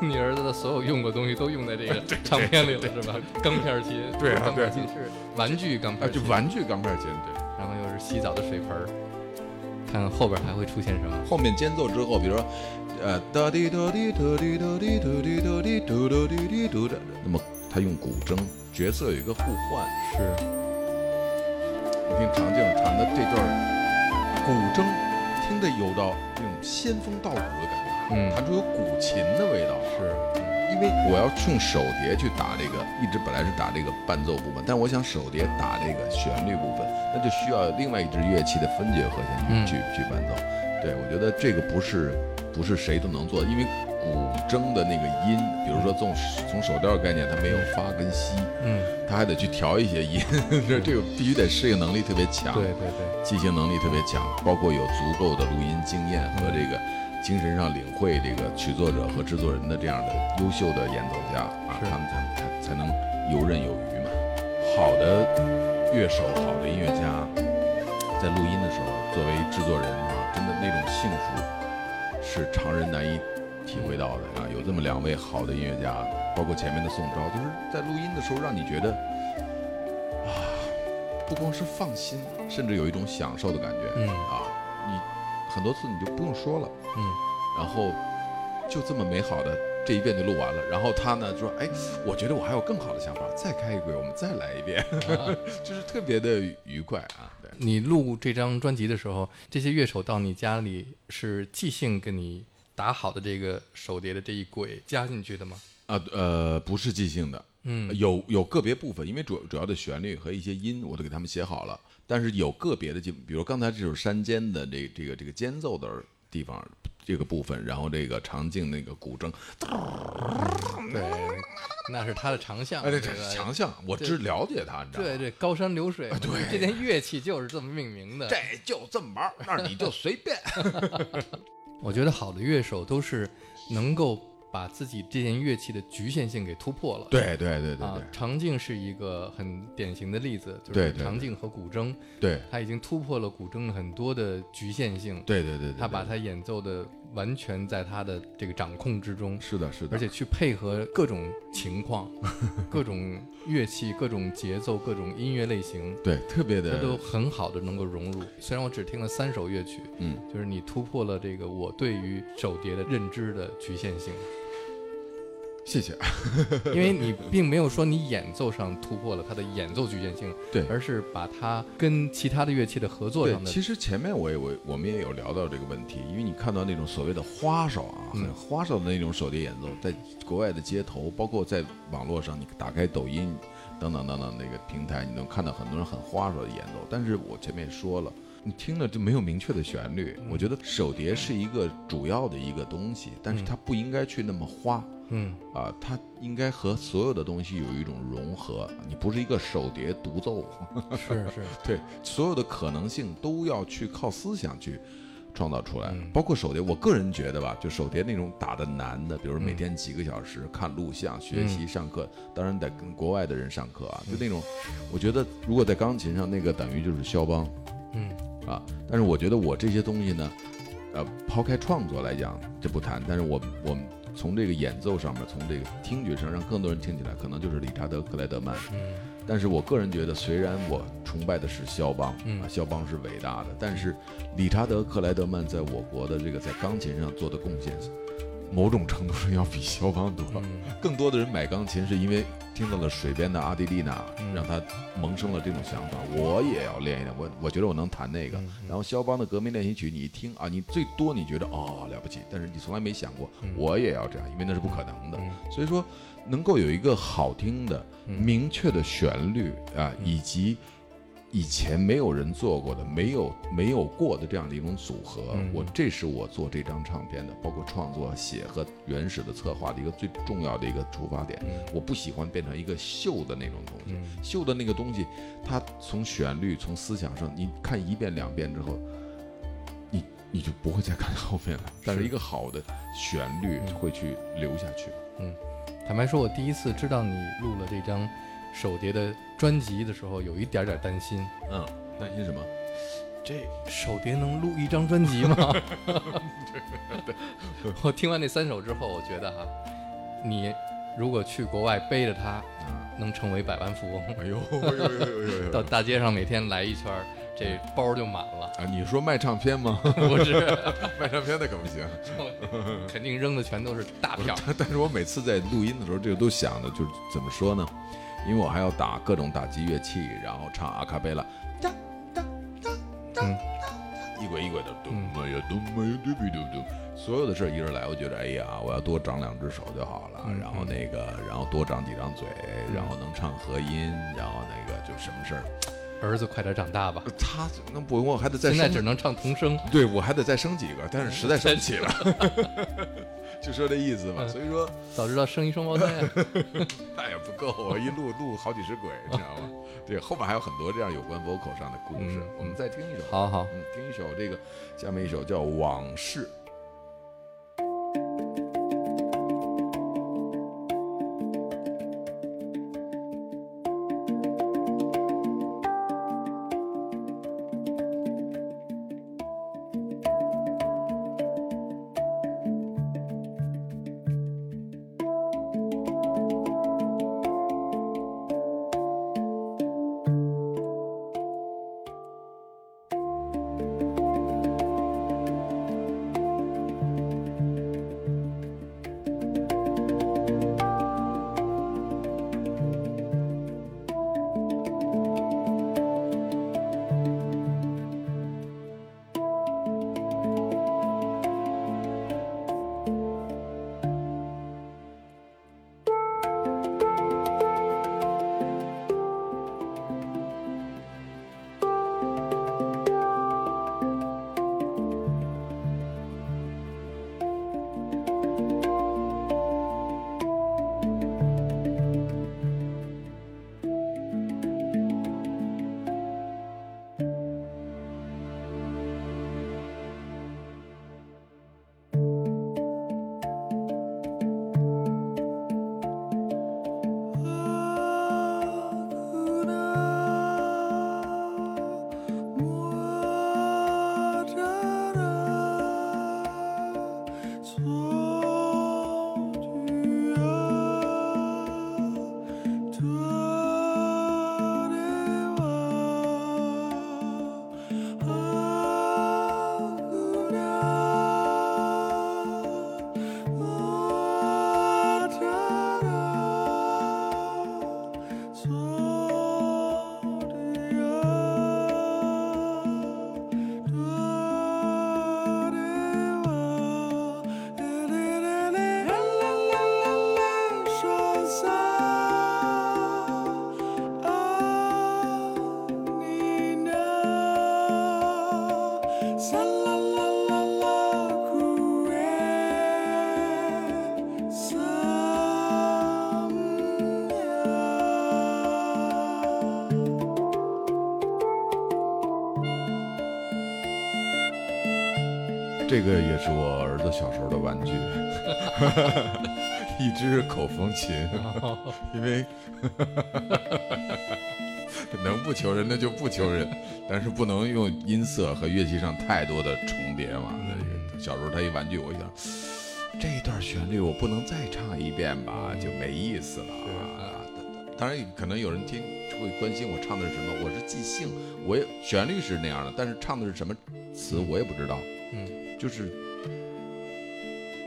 你儿子的所有用过东西都用在这个 唱片里了，是吧？钢片琴，对，钢片琴是玩具钢片，就玩具钢片琴，对。然后又是洗澡的水盆儿，看看后边还会出现什么？后面间奏之后，比如说。呃，哒滴哒滴哒滴哒滴哒滴哒滴哒哒滴滴嘟的。那么他用古筝，角色有一个互换。是。你听长静弹的这段古筝，听得有到那种仙风道骨的感觉，嗯，弹出有古琴的味道。是。因为我要用手碟去打这个，一直本来是打这个伴奏部分，但我想手碟打这个旋律部分，那就需要另外一支乐器的分解和弦去去去伴奏。对，我觉得这个不是。不是谁都能做，因为古筝的那个音，比如说从从手调概念，它没有发跟吸，嗯，它还得去调一些音，这这个必须得适应能力特别强，对对对，记性能力特别强，包括有足够的录音经验和这个精神上领会这个曲作者和制作人的这样的优秀的演奏家啊，他们才才才能游刃有余嘛。好的乐手、好的音乐家，在录音的时候，作为制作人啊，真的那种幸福是常人难以体会到的啊。有这么两位好的音乐家，包括前面的宋昭，就是在录音的时候让你觉得啊，不光是放心，甚至有一种享受的感觉。嗯啊，你很多次你就不用说了，嗯，然后就这么美好的这一遍就录完了。然后他呢说：“哎，我觉得我还有更好的想法，再开一轨，我们再来一遍。就是特别的愉快啊。对，你录这张专辑的时候，这些乐手到你家里是即兴给你打好的这个手碟的这一轨加进去的吗？啊呃，不是即兴的，嗯有有个别部分，因为主主要的旋律和一些音我都给他们写好了，但是有个别的就比如刚才这首山间的这这个这个间奏的地方这个部分，然后这个长镜那个古筝，对，那是他的长项。哎，这这个这是强项，我只了解他，你知道吗？对，这高山流水，对，这件乐器就是这么命名的。这就这么玩儿，那你就随便。我觉得好的乐手都是能够把自己这件乐器的局限性给突破了。对对对对啊对，长镜是一个很典型的例子，就对对是长镜和古筝，对。他已经突破了古筝很多的局限性。对对对对，他把它演奏的完全在他的这个掌控之中，是的，是的，而且去配合各种情况、各种乐器、各种节奏、各种音乐类型，对特别的，他都的，很好的能够融入。虽然我只听了三首乐曲，嗯，就是你突破了这个我对于手碟的认知的局限性，谢谢。因为你并没有说你演奏上突破了它的演奏局限性，对而是把它跟其他的乐器的合作上，的其实前面我也我我们也有聊到这个问题，因为你看到那种所谓的花哨啊，嗯很花哨的那种手碟演奏，在国外的街头，包括在网络上，你打开抖音等等等等那个平台，你能看到很多人很花哨的演奏。但是我前面也说了，你听了就没有明确的旋律。嗯我觉得手碟是一个主要的一个东西，但是它不应该去那么花。嗯啊，它应该和所有的东西有一种融合。你不是一个手碟独奏，是是，对，所有的可能性都要去靠思想去创造出来，嗯包括手碟。我个人觉得吧，就手碟那种打的难的，比如嗯每天几个小时看录像、学习、上课，当然得跟国外的人上课啊，嗯就那种，我觉得如果在钢琴上，那个等于就是肖邦嗯啊。但是我觉得我这些东西呢，呃，抛开创作来讲，这不谈，但是我我们。从这个演奏上面，从这个听觉上，让更多人听起来，可能就是理查德·克莱德曼。嗯但是我个人觉得，虽然我崇拜的是肖邦，嗯啊，肖邦是伟大的，但是理查德·克莱德曼在我国的这个在钢琴上做的贡献，某种程度上要比肖邦多。嗯更多的人买钢琴是因为听到了水边的阿迪丽娜，嗯让他萌生了这种想法，我也要练一练。我我觉得我能弹那个。嗯然后肖邦的革命练习曲，你一听啊，你最多你觉得哦了不起，但是你从来没想过我也要这样，因为那是不可能的。嗯所以说，能够有一个好听的、嗯明确的旋律啊，以及以前没有人做过的、没有没有过的这样的一种组合，嗯。我这是我做这张唱片的，包括创作、写和原始的策划的一个最重要的一个出发点。我不喜欢变成一个秀的那种东西，嗯。秀的那个东西，它从旋律、从思想上，你看一遍两遍之后，你你就不会再看后面了。但是一个好的旋律会去留下去。坦白说，我第一次知道你录了这张手碟的专辑的时候，有一点点担心，嗯，担心什么？这手碟能录一张专辑吗？我听完那三首之后，我觉得哈，你如果去国外背着它，啊，能成为百万富翁。哎呦，哎呦哎呦哎呦到大街上每天来一圈，这包就满了。啊！你说卖唱片吗？不是，卖唱片那可不行。肯定扔的全都是大票。但但是我每次在录音的时候，这个都想的就是怎么说呢？因为我还要打各种打击乐器，然后唱阿卡贝拉，哒哒哒哒嗯。一轨一轨的咚嘛呀咚嘛呀嘟比嘟嘟，所有的事儿一人来，我觉得哎呀，我要多长两只手就好了，嗯然后那个，然后多长几张嘴，然后能唱和音，然后那个就什么事儿，儿子，快点长大吧！他那不，我还得再生现在只能唱童声。对我还得再生几个，但是实在生不起了，就说这意思吧。嗯所以说早知道生一双胞胎啊。那也不够，我一录录好几十轨，你知道吗？对，后面还有很多这样有关 vocal 上的故事嗯，我们再听一首。好好，嗯，听一首这个，下面一首叫《往事》。这个也是我儿子小时候的玩具，一只口风琴，因为 能不求人那就不求人，但是不能用音色和乐器上太多的重叠嘛。那个小时候他一玩具，我一想，这一段旋律我不能再唱一遍吧，就没意思了啊。当然，可能有人听会关心我唱的是什么，我是即兴，我也旋律是那样的，但是唱的是什么词我也不知道。嗯，就是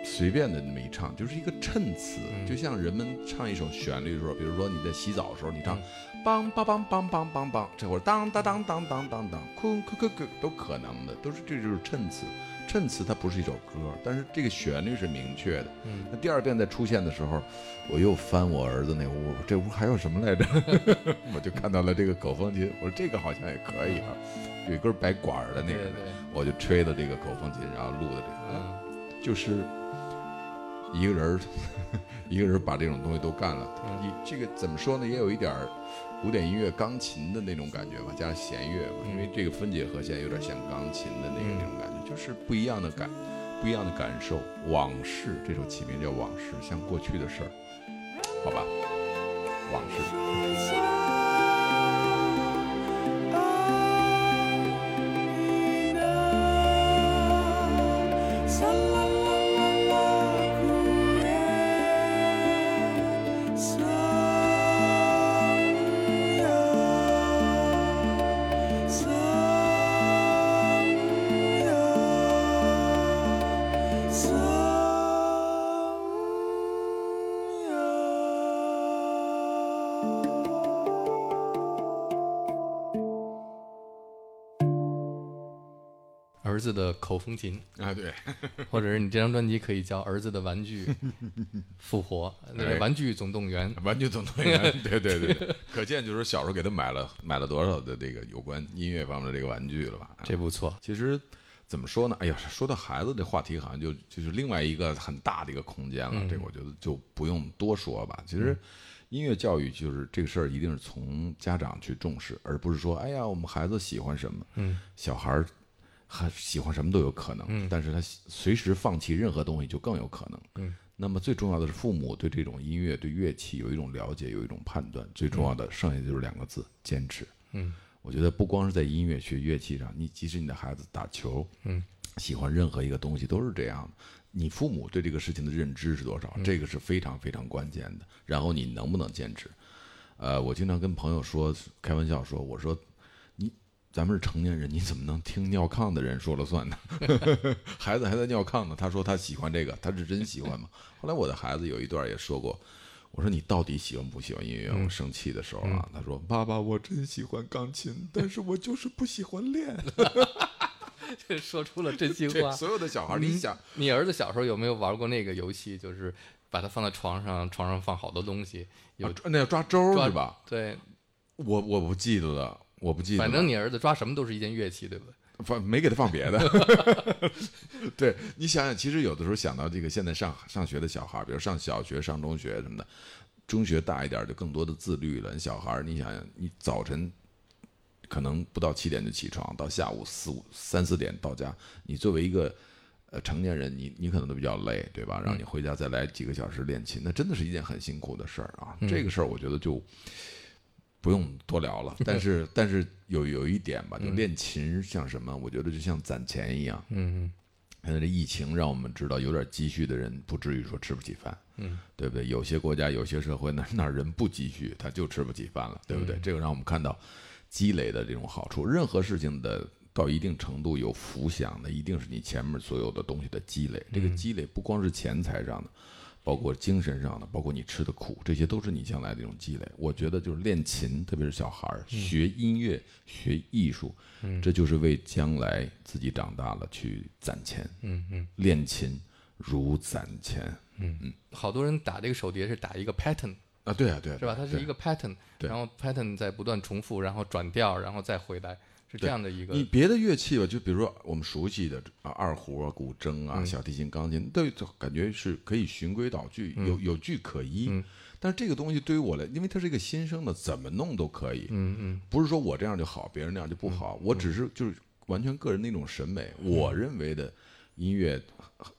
随便的那么一唱，就是一个衬词，就像人们唱一首旋律的时候，比如说你在洗澡的时候，你唱梆梆梆梆梆梆梆，这会儿当当当当当当当，哭哭哭哭都可能的，都是这就是衬词。衬词它不是一首歌，但是这个旋律是明确的。嗯，那第二遍再出现的时候，我又翻我儿子那屋，这屋还有什么来着？我就看到了这个口风琴，我说这个好像也可以啊，有一根白管的那个，对对，我就吹的这个口风琴，然后录的这个。嗯就是一个人儿，一个人把这种东西都干了。嗯你这个怎么说呢？也有一点儿古典音乐钢琴的那种感觉吧，加上弦乐嘛，因为这个分解和弦有点像钢琴的那个嗯那种感觉，就是不一样的感，不一样的感受。往事这首起名叫往事，像过去的事儿，好吧？往事。儿子的口风琴，啊，对，或者是你这张专辑可以叫《儿子的玩具 复活》，那个哎《玩具总动员》。玩具总动员，对对对对，可见就是小时候给他买了买了多少的这个有关音乐方面的这个玩具了吧？这不错，其实怎么说呢？哎呀，说到孩子这话题，好像就就是另外一个很大的一个空间了。这个我觉得就不用多说吧。其实音乐教育就是这个事儿，一定是从家长去重视，而不是说，哎呀，我们孩子喜欢什么，嗯，小孩儿还喜欢什么都有可能，但是他随时放弃任何东西就更有可能。嗯，那么最重要的是父母对这种音乐、对乐器有一种了解，有一种判断。最重要的，剩下的就是两个字：坚持。嗯，我觉得不光是在音乐学乐器上，你即使你的孩子打球，嗯，喜欢任何一个东西都是这样的。你父母对这个事情的认知是多少？这个是非常非常关键的。然后你能不能坚持？呃，我经常跟朋友说，开玩笑说，我说你咱们是成年人，你怎么能听尿炕的人说了算呢？孩子还在尿炕呢，他说他喜欢这个，他是真喜欢吗？后来我的孩子有一段也说过，我说你到底喜欢不喜欢音乐？我生气的时候啊，他说爸爸，我真喜欢钢琴，但是我就是不喜欢练。这 说出了真心话。所有的小孩，你想，你儿子小时候有没有玩过那个游戏？就是把它放在床上，床上放好多东西，有啊那要抓周是吧？对，我我不记得了，我不记得。反正你儿子抓什么都是一件乐器，对不对？放没给他放别的。对你想想，其实有的时候想到这个，现在上上学的小孩，比如上小学、上中学什么的，中学大一点就更多的自律了。小孩，你想想，你早晨可能不到七点就起床，到下午四五三四点到家，你作为一个呃成年人，你你可能都比较累，对吧？让你回家再来几个小时练琴，那真的是一件很辛苦的事儿啊。这个事儿我觉得就。不用多聊了，但是但是有有一点吧，就练琴像什么？我觉得就像攒钱一样。嗯现在这疫情让我们知道，有点积蓄的人不至于说吃不起饭，嗯，对不对？有些国家、有些社会那 那人不积蓄，他就吃不起饭了，对不对？这个让我们看到积累的这种好处。任何事情的到一定程度有福享的，一定是你前面所有的东西的积累。这个积累不光是钱财上的。包括精神上的，包括你吃的苦，这些都是你将来的一种积累。我觉得就是练琴，特别是小孩儿学音乐、学艺术，这就是为将来自己长大了去攒钱。嗯嗯练琴如攒钱嗯嗯，好多人打这个手碟是打一个 pattern，啊！对啊，对啊，是吧？它是一个 pattern，对然后 pattern 在不断重复，然后转调，然后再回来，是这样的一个你别的乐器吧，就比如说我们熟悉的啊，二胡啊、古筝嗯啊、小提琴、钢琴，都就感觉是可以循规蹈矩，嗯有有据可依。但是这个东西对于我来，因为它是一个新生的，怎么弄都可以。嗯嗯不是说我这样就好，别人那样就不好。我只是就是完全个人的一种审美，我认为的音乐，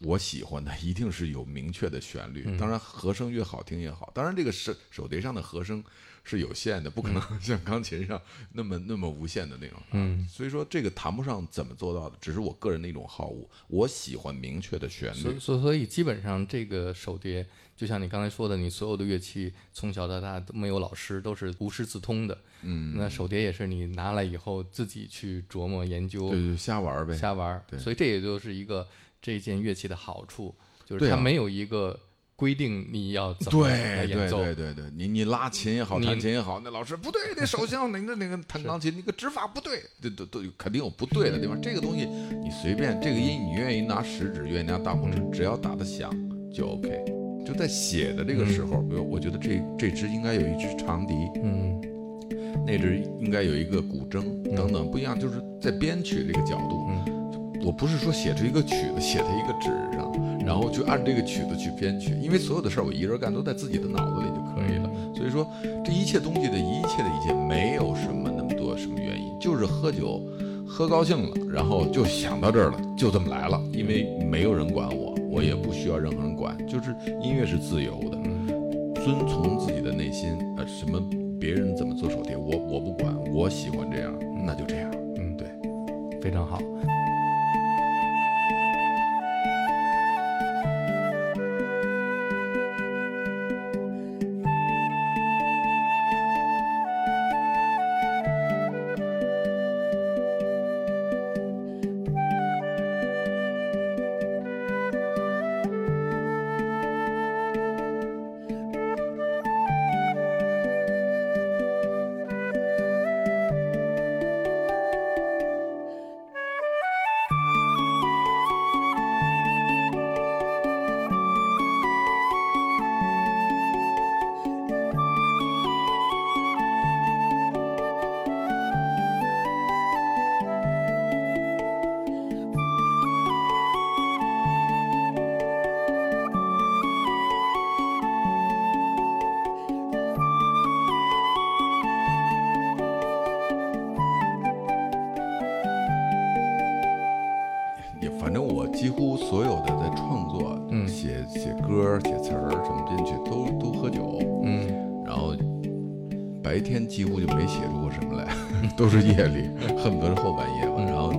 我喜欢的一定是有明确的旋律，嗯当然和声越好听越好。当然这个手手碟上的和声是有限的，不可能 像钢琴上那么那么无限的那种。嗯，所以说这个谈不上怎么做到的，只是我个人的一种好恶。我喜欢明确的旋律所以，所以所以基本上这个手碟，就像你刚才说的，你所有的乐器从小到大都没有老师，都是无师自通的。嗯，那手碟也是你拿来以后自己去琢磨研究，对对，瞎玩儿呗。瞎玩儿。对所以这也就是一个这件乐器的好处，就是它没有一个规定你要怎么来对对演奏。对对对，你你拉琴也好，弹琴也好，那老师不对，那手相你的那个弹钢琴那个指法不对，这都都肯定有不对的地方。这个东西你随便，这个音你愿意拿食指，愿意拿大拇指，只要打得响就 OK。就在写的这个时候，比如我觉得这这支应该有一支长笛，嗯那支应该有一个古筝等等不一样，就是在编曲这个角度，我不是说写出一个曲子写在一个纸上，然后就按这个曲子去编曲，因为所有的事儿我一人干，都在自己的脑子里就可以了。所以说，这一切东西的一切的一切，没有什么那么多什么原因，就是喝酒喝高兴了，然后就想到这儿了，就这么来了，因为没有人管我，我也不需要任何人管，就是音乐是自由的。遵从自己的内心，呃，什么别人怎么做手碟，我我不管，我喜欢这样，那就这样。嗯，对，非常好。几乎所有的在创作，嗯。写写歌、写词儿、什么编曲都都喝酒，嗯。然后白天几乎就没写出过什么来，都是夜里，恨不得是后半夜吧。然后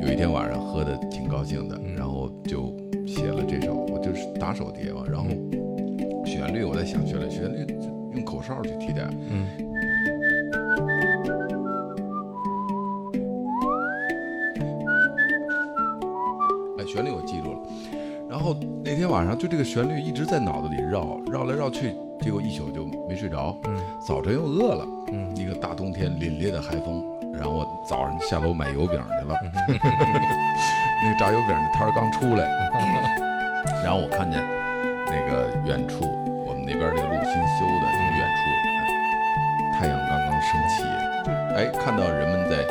有一天晚上喝的挺高兴的，然后就写了这首，我就是打手碟嘛，然后旋律我在想旋律，旋律用口哨去替代，嗯晚上就这个旋律一直在脑子里绕，绕来绕去，结果一宿就没睡着。嗯早晨又饿了，嗯一个大冬天凛冽的海风，然后我早上下楼买油饼去了。那个炸油饼的摊儿刚出来，然后我看见那个远处，我们那边这个路新修的，从远处，哎太阳刚刚升起，就哎看到人们在，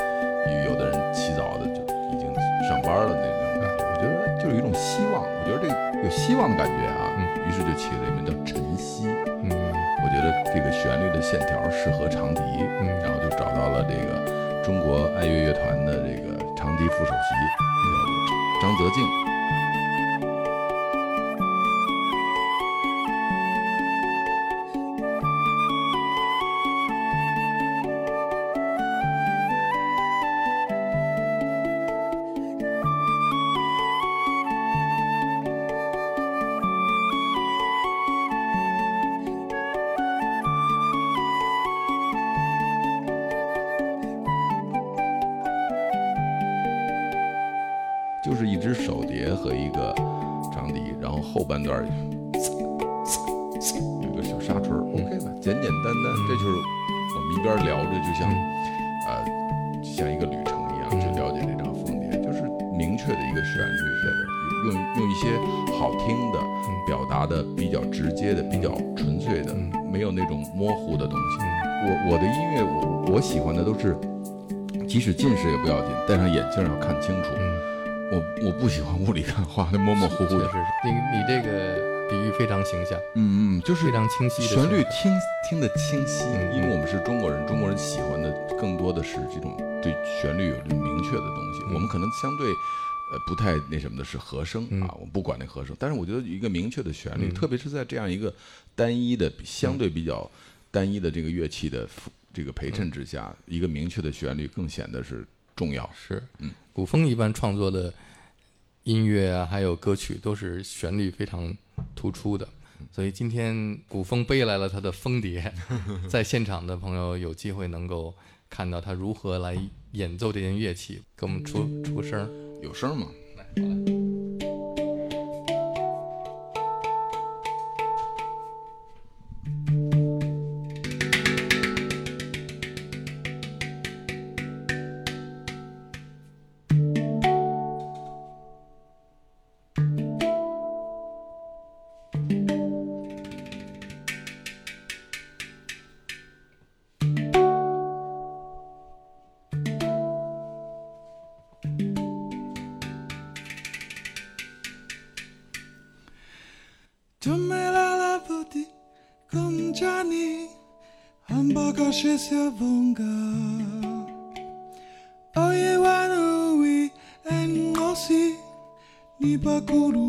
希望的感觉啊，于是就起了一名叫晨曦。嗯我觉得这个旋律的线条适合长笛，嗯然后就找到了这个中国爱乐乐团的这个长笛副首席，叫张泽静。后后半段有一个小沙锤儿，OK 吧，简简单单，这就是我们一边聊着，就像呃像一个旅程一样去了解这张凤碟，就是明确的一个旋律在这儿，用用一些好听的表达的比较直接的、比较纯粹的，没有那种模糊的东西。我我的音乐，我我喜欢的都是，即使近视也不要紧，戴上眼镜要看清楚。嗯，我我不喜欢雾里看花的模模糊糊的。确实，，你你这个比喻非常形象，嗯嗯，就是非常清晰的旋律听听得清晰，嗯因为我们是中国人，中国人喜欢的更多的是这种对旋律有着明确的东西。嗯。我们可能相对呃不太那什么的是和声啊，我们不管那和声，但是我觉得一个明确的旋律，特别是在这样一个单一的相对比较单一的这个乐器的这个陪衬之下，一个明确的旋律更显得是重要。是，嗯，古风一般创作的音乐啊，还有歌曲都是旋律非常突出的，所以今天古风背来了他的风碟，在现场的朋友有机会能够看到他如何来演奏这件乐器，给我们出出声儿。有声吗？来，好来。się bunga. Oye wanowi en ni bakuru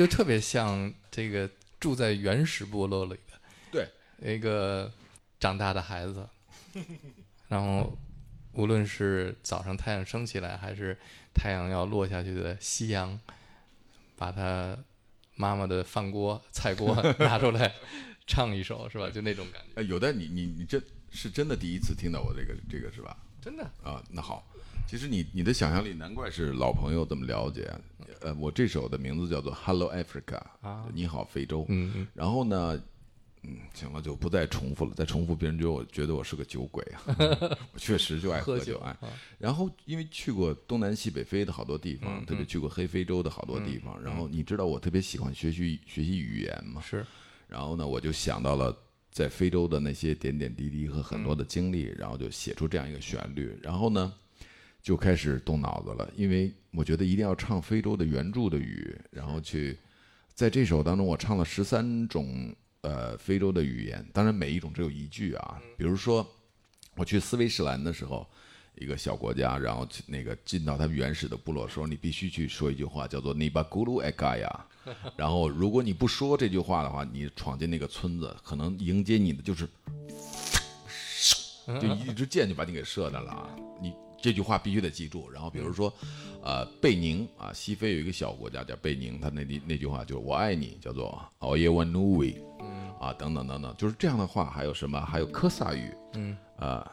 就特别像这个住在原始部落里的对，一个长大的孩子，然后无论是早上太阳升起来，还是太阳要落下去的夕阳，把他妈妈的饭锅、菜锅 拿出来唱一首，是吧？就那种感觉，哎，有的你你你这是真的第一次听到我这个这个是吧？真的。啊，那好，其实你你的想象力难怪是老朋友这么了解。呃，我这首的名字叫做《Hello Africa》啊你好非洲。嗯嗯，然后呢，嗯，行了，就不再重复了，再重复别人觉得我觉得我是个酒鬼啊。我确实就爱喝酒，哎。啊然后因为去过东南西北非的好多地方，嗯特别去过黑非洲的好多地方。然后你知道我特别喜欢学习学习语言嘛？是，然后呢，我就想到了在非洲的那些点点滴滴和很多嗯的经历，然后就写出这样一个旋律。然后呢，就开始动脑子了，因为我觉得一定要唱非洲的原著的语，然后去在这首当中，我唱了十三种呃非洲的语言，当然每一种只有一句啊。比如说我去斯威士兰的时候。一个小国家，然后去那个进到他们原始的部落的时候，你必须去说一句话，叫做 “ni ba gulu e g a y a 然后，如果你不说这句话的话，你闯进那个村子，可能迎接你的就是，就一支箭就把你给射的了啊！你这句话必须得记住。然后，比如说，呃，贝宁啊，西非有一个小国家叫贝宁，他那那那句话就是“我爱你”，叫做 “o ye w a n u w i 啊，等等等等，就是这样的话。还有什么？还有科萨语，嗯，呃，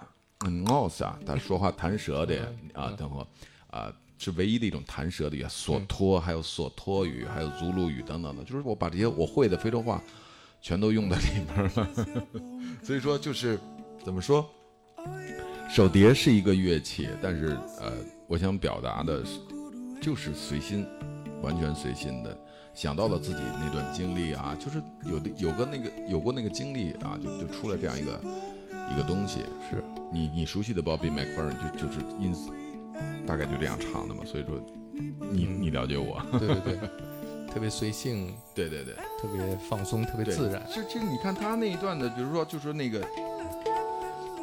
嗯，奥萨，他说话弹舌的啊，等会啊。是唯一的一种弹舌的语言，索托，还有索托语，还有祖鲁语等等的，就是我把这些我会的非洲话全都用在里面了。所以说，就是怎么说，手碟是一个乐器，但是呃，我想表达的是，就是随心，完全随心的，想到了自己那段经历啊，就是有的有个那个有过那个经历啊，就就出来这样一个一个东西。是你你熟悉的 Bobby McFerrin 就就是因此大概就这样唱的嘛，所以说你你了解我，对对对，特别随性，对对对。特别放松，特别自然。这这你看他那一段的，比如说就是那个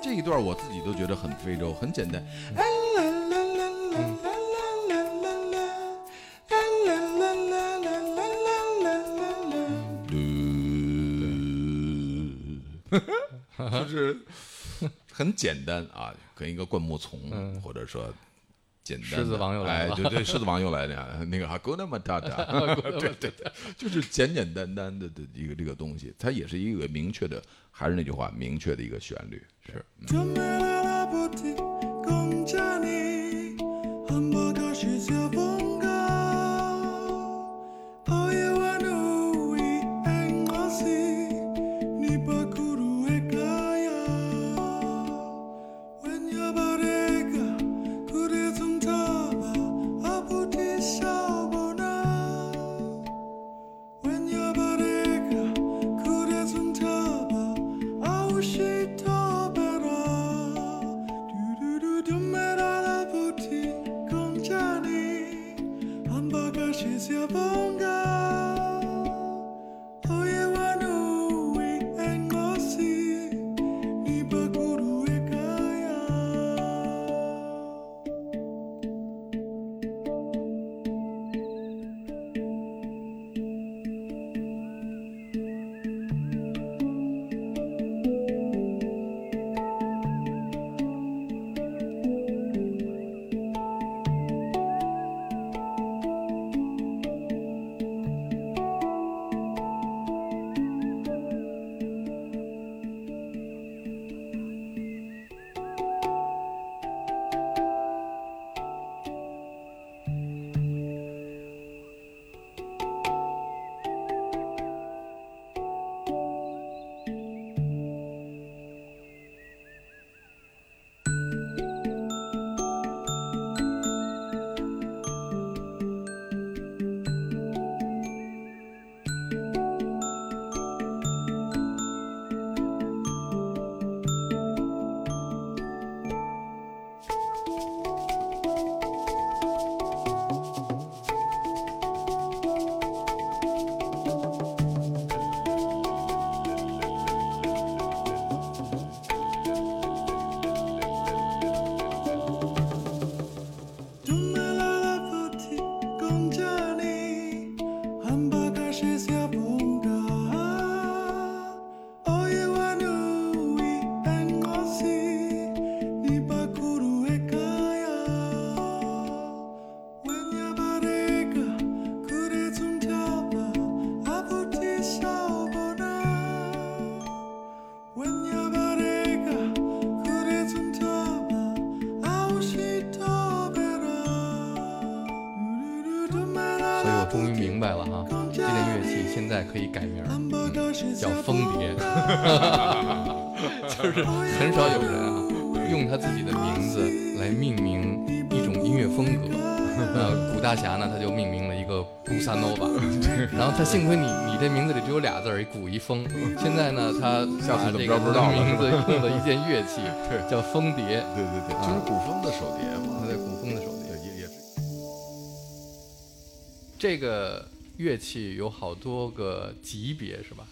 这一段，我自己都觉得很非洲，很简单。就是很简单啊，跟一个灌木丛，嗯或者说简单。狮子王又来了。哎，对对，狮子王又来了，那个哈古纳马达达，对 对。对，就是简简单单的的一个这个东西，它也是一个明确的，还是那句话，明确的一个旋律。是，좀 可以改名儿，叫蜂蝶，就是很少有人啊用他自己的名字来命名一种音乐风格。那，古大侠呢，他就命名了一个古萨诺瓦，然后他幸亏你你这名字里只有俩字儿，一古一风。现在呢，他下次怎么把这个着不知道名字用了一件乐器，叫风蝶，对对对，就是古风的手碟嘛。他在古风的手碟。对，也也是。这个乐器有好多个级别是吧？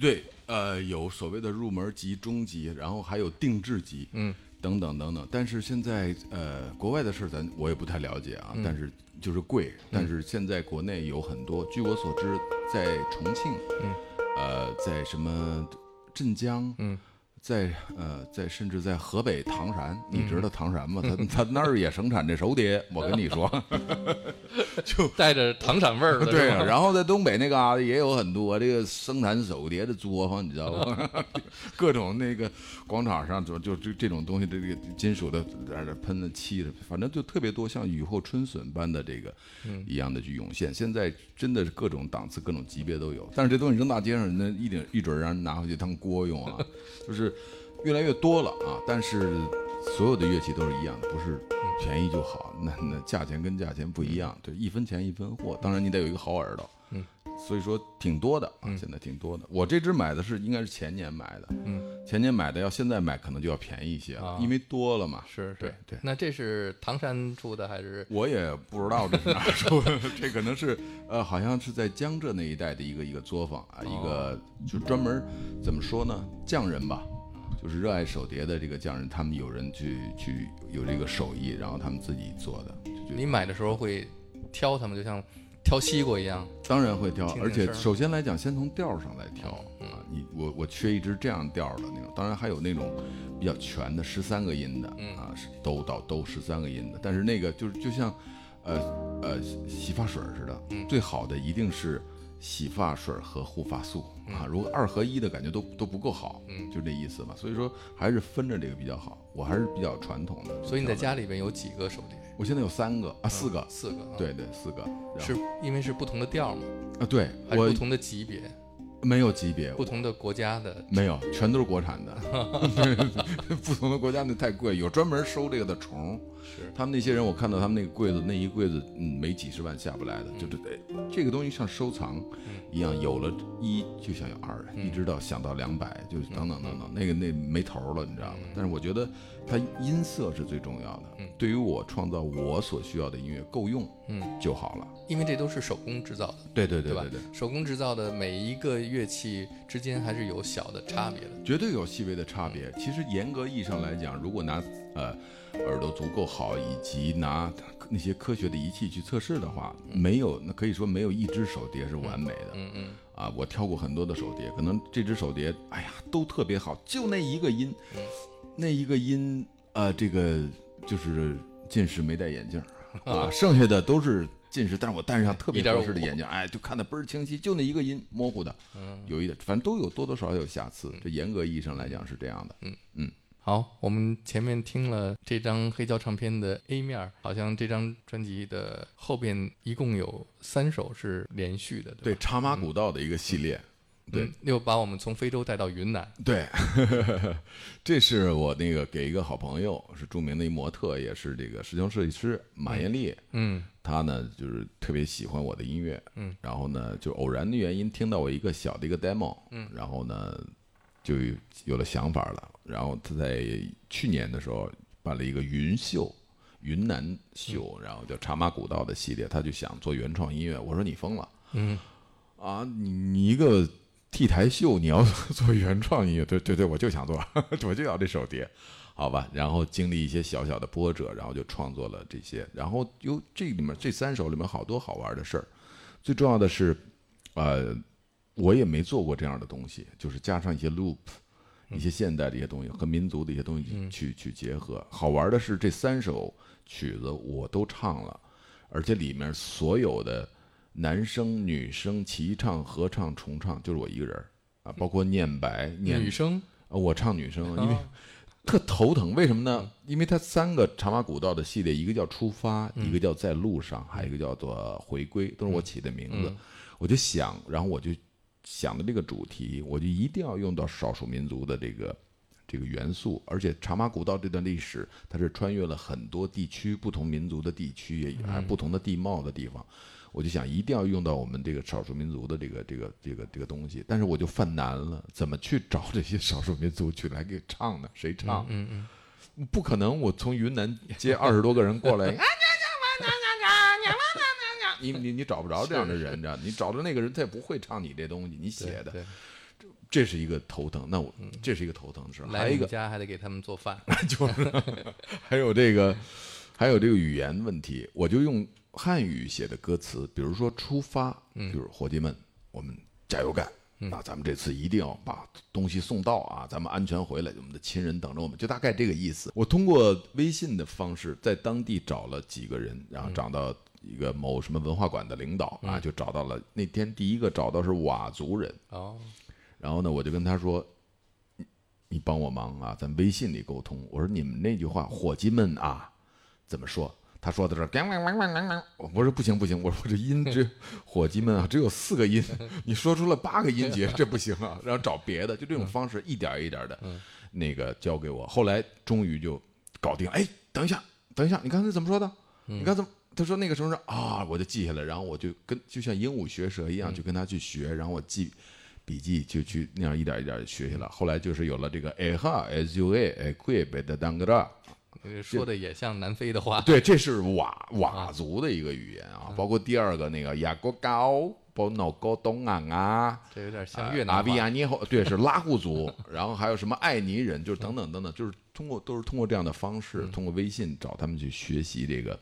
对，呃，有所谓的入门级、中级，然后还有定制级，嗯，等等等等。但是现在呃，国外的事咱我也不太了解啊，但是就是贵。但是现在国内有很多，据我所知，在重庆，嗯，呃，在什么镇江，嗯。在呃，在甚至在河北唐山，你知道唐山吗？他 他那儿也生产这手碟，我跟你说，就带着唐山味儿的，对啊，然后在东北那嘎达也有很多这个生产手碟的作坊，你知道吗？各种那个广场上就就就这种东西，这个金属的在那喷的漆的，反正就特别多，像雨后春笋般的这个一样的去涌现。现在真的是各种档次、各种级别都有，但是这东西扔大街上，那一定一准让人拿回去当锅用啊，就是越来越多了啊。但是所有的乐器都是一样的，不是便宜就好，那那价钱跟价钱不一样，对，一分钱一分货。当然你得有一个好耳朵，嗯，所以说挺多的啊，现在挺多的。我这只买的是应该是前年买的，嗯，前年买的要现在买可能就要便宜一些了，啊因为多了嘛。是是对对那这是唐山出的还是？我也不知道这是哪儿出的，这可能是呃，好像是在江浙那一带的一个一个作坊啊，一个就专门怎么说呢，匠人吧，就是热爱手碟的这个匠人，他们有人去去有这个手艺，然后他们自己做的，你买的时候会挑他们，就像挑西瓜一样。当然会挑而且首先来讲，先从调儿上来挑啊。你我我缺一支这样调儿的那种，当然还有那种比较全的十三个音的啊，是兜到兜十三个音的。但是那个就是就像呃呃洗发水儿似的，最好的一定是洗发水和护发素啊。如果二合一的感觉都都不够好，嗯，就这意思嘛。所以说还是分着这个比较好。我还是比较传统的，所以你在家里边有几个手碟？我现在有三个啊，四个，四个。啊，对对，四个。是因为是不同的调吗？啊，对还是不同的级别？没有级别，不同的国家的？没有，全都是国产的。不同的国家那太贵，有专门收这个的虫。是他们那些人，我看到他们那个柜子，那一柜子，嗯，没几十万下不来的，就是哎，这个东西像收藏一样，有了一就想有二，一直到想到两百，就是等等等等，那个那没头了，你知道吗？但是我觉得它音色是最重要的，对于我创造我所需要的音乐够用，嗯，就好了。因为这都是手工制造的，对对对吧？对对，手工制造的每一个乐器之间还是有小的差别的。绝对有细微的差别。其实严格意义上来讲，如果拿呃耳朵足够好，以及拿那些科学的仪器去测试的话，没有那可以说没有一只手碟是完美的。嗯嗯，啊，我挑过很多的手碟，可能这只手碟，哎呀，都特别好，就那一个音，那一个音，呃，这个就是近视没戴眼镜儿 啊，剩下的都是近视，但是我戴上特别合适的眼镜，哎，就看得倍儿清晰，就那一个音模糊的，有一点，反正都有多多少少有瑕疵，这严格意义上来讲是这样的。嗯。嗯。好，我们前面听了这张黑胶唱片的 A 面儿，好像这张专辑的后边一共有三首是连续的，对，吧？茶马古道的一个系列，对嗯，又把我们从非洲带到云南。对，这是我那个给一个好朋友，是著名的一模特，也是这个时装设计师马艳丽。嗯她呢就是特别喜欢我的音乐，嗯，然后呢就偶然的原因听到我一个小的一个 demo，嗯，然后呢就有了想法了，然后她在去年的时候办了一个云秀。云南秀，然后叫茶马古道的系列，他就想做原创音乐。我说你疯了，嗯，啊，你你一个 T 台秀，你要做原创音乐？对对对，我就想做，我就要这首碟，好吧？然后经历一些小小的波折，然后就创作了这些。然后有这里面这三首里面好多好玩的事儿，最重要的是，呃，我也没做过这样的东西，就是加上一些 loop。一些现代的一些东西和民族的一些东西去、去结合。好玩的是，这三首曲子我都唱了，而且里面所有的男生、女生齐唱、合唱、重唱，就是我一个人儿啊，包括念白、念女生？啊，我唱女生，因为特头疼。为什么呢？因为它三个茶马古道的系列，一个叫出发，一个叫在路上，还有一个叫做回归，都是我起的名字。我就想，然后我就想的这个主题，我就一定要用到少数民族的这个这个元素，而且茶马古道这段历史，它是穿越了很多地区、不同民族的地区，也还不同的地貌的地方。我就想一定要用到我们这个少数民族的这个这个这个这个东西，但是我就犯难了，怎么去找这些少数民族去来给唱呢？谁唱？嗯嗯，不可能，我从云南接二十多个人过来，你你你找不着这样的人，你知道？你找着那个人，他也不会唱你这东西，你写的，对，这是一个头疼。那我这是一个头疼的事，还来一个家还得给他们做饭。就是还有这个还有这个语言问题，我就用汉语写的歌词，比如说出发，就是伙计们，我们加油干。那咱们这次一定要把东西送到啊！咱们安全回来，我们的亲人等着我们，就大概这个意思。我通过微信的方式，在当地找了几个人，然后找到一个某什么文化馆的领导啊，就找到了。那天第一个找到是佤族人，哦，然后呢，我就跟他说：“你你帮我忙啊，咱微信里沟通。”我说：“你们那句话，伙计们啊，怎么说？”他说的是，我说不行不行，我说这音只 伙计们啊，只有四个音，你说出了八个音节，这不行啊，然后找别的，就这种方式一点一点的，那个教给我。后来终于就搞定。哎，等一下，等一下，你刚才怎么说的？嗯你刚才他说那个什么是啊，我就记下来，然后我就跟就像鹦鹉学舌一嗯样，就跟他去学，然后我记笔记，就去那样一点一点学下来。后来就是有了这个哎哈 s u a 哎 q u 贝的当个的。呃说的也像南非的话，对，这是佤佤 族的一个语言啊，包括第二个那个雅国高、包脑高东昂啊，这有点像越南阿比亚尼。后，对，是拉祜族，然后还有什么爱尼人，就是等等等等，就是通过都是通过这样的方式，通过微信找他们去学习这个，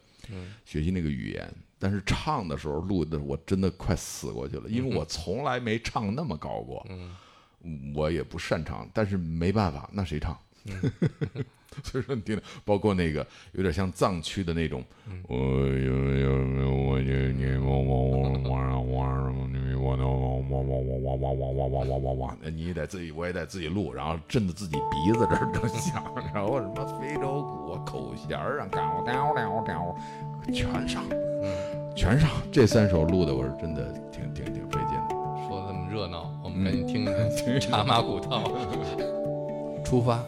学习那个语言。但是唱的时候录的，我真的快死过去了，因为我 从来没唱那么高过，嗯我也不擅长，但是没办法，那谁唱？所以说你听，包括那个有点像藏区的那种，我有有我有你我我我我我你我我我我我我我我我我我我我，你也得自己，我也得自己录，然后震得自己鼻子这儿正响，然后什么非洲鼓啊、口弦儿啊，搞掉掉掉，全上，全上。这三首录的我是真的挺挺挺费劲的。说的那么热闹，我们赶紧听一听茶马古道。出发。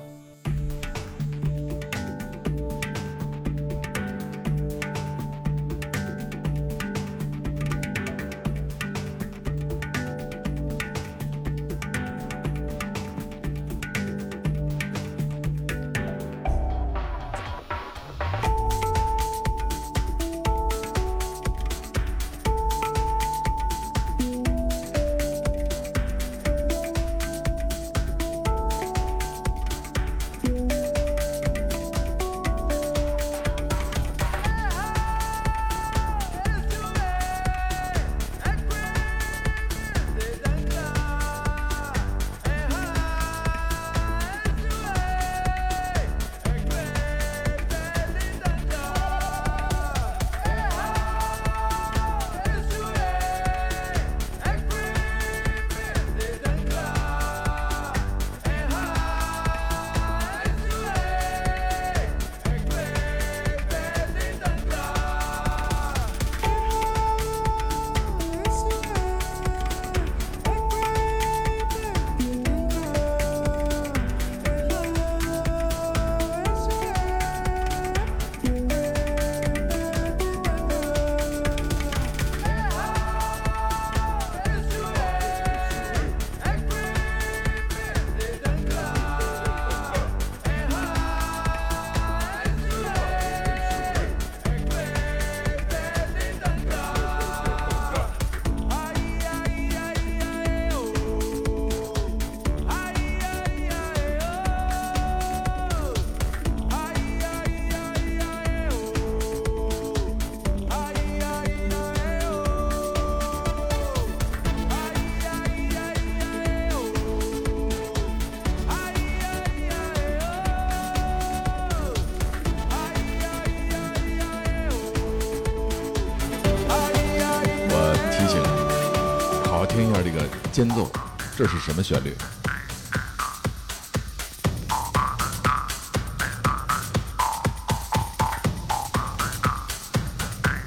间奏，这是什么旋律？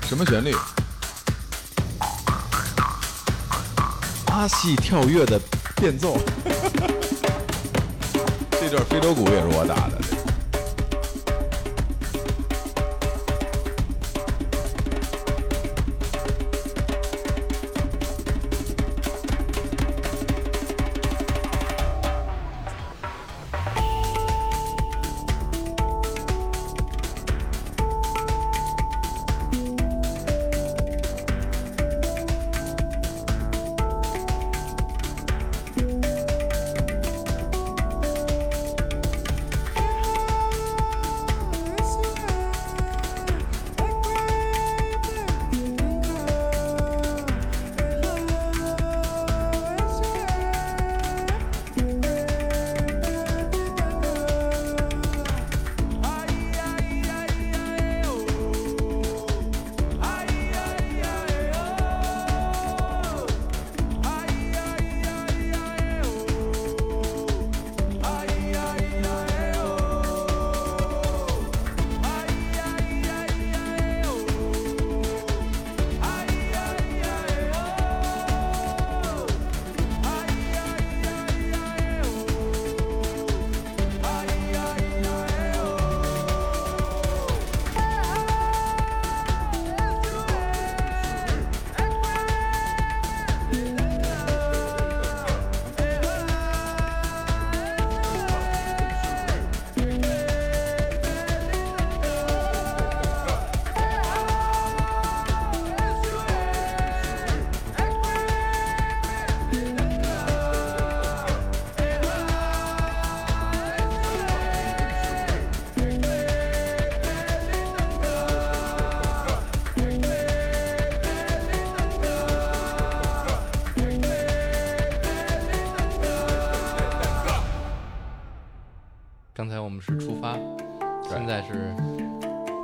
什么旋律？阿细跳跃的变奏。这段非洲鼓也是我打的。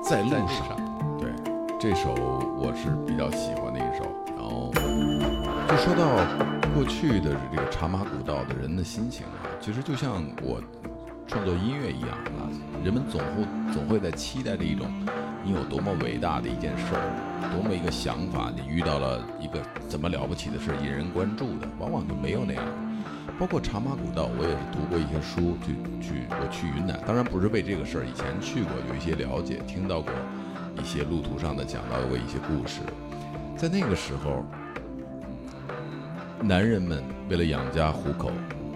在路上。对，这首我是比较喜欢的一首。然后就说到过去的这个茶马古道的人的心情啊，其实就像我创作音乐一样啊，人们总会总会在期待着一种你有多么伟大的一件事儿，多么一个想法，你遇到了一个怎么了不起的事，引人关注的，往往就没有那样。包括茶马古道，我也是读过一些书，去去我去云南，当然不是为这个事儿，以前去过，有一些了解，听到过一些路途上的讲到过一些故事。在那个时候，男人们为了养家糊口，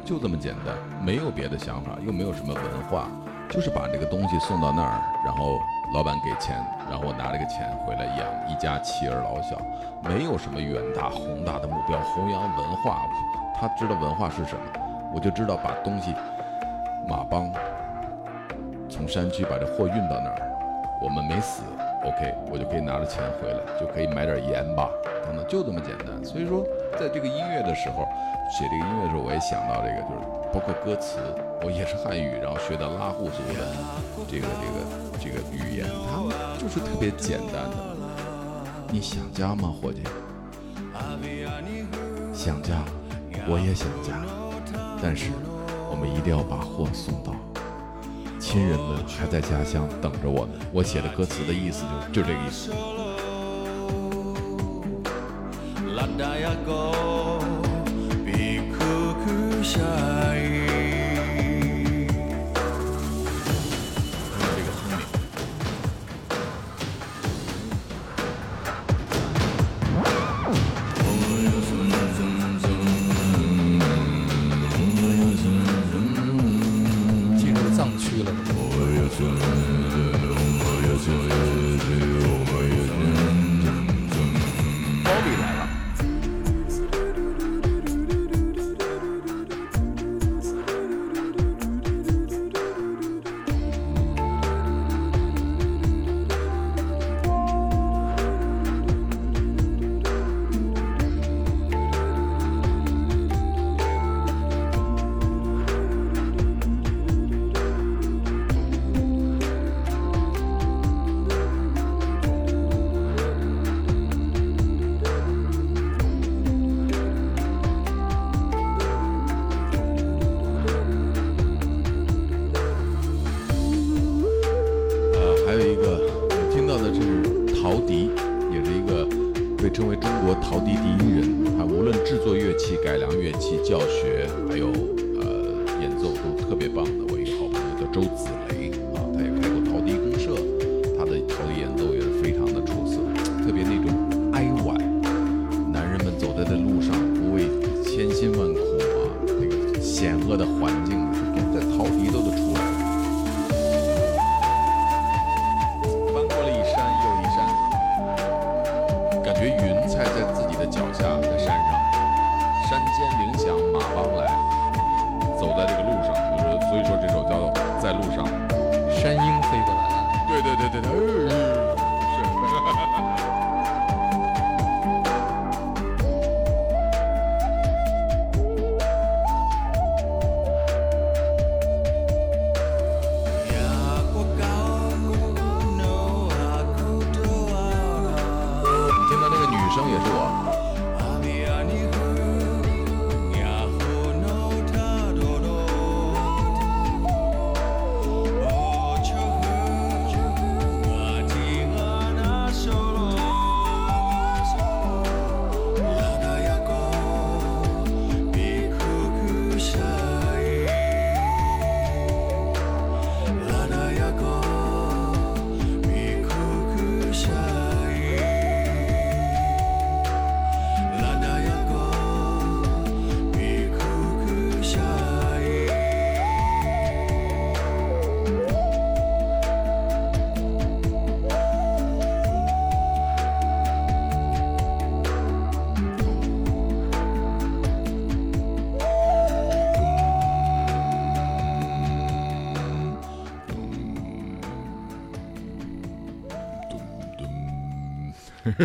就这么简单，没有别的想法，又没有什么文化，就是把这个东西送到那儿，然后老板给钱，然后我拿这个钱回来养一家妻儿老小，没有什么远大宏大的目标，弘扬文化。他知道文化是什么，我就知道把东西马帮从山区把这货运到那儿，我们没死，OK，我就可以拿着钱回来，就可以买点盐吧，等等，就这么简单。所以说，在这个音乐的时候，写这个音乐的时候，我也想到这个，就是包括歌词，我也是汉语，然后学的拉祜族的这个这个这个语言，它就是特别简单的。你想家吗，伙计？想家，我也想家，但是我们一定要把货送到。亲人们还在家乡等着我们。我写的歌词的意思就就这个意思。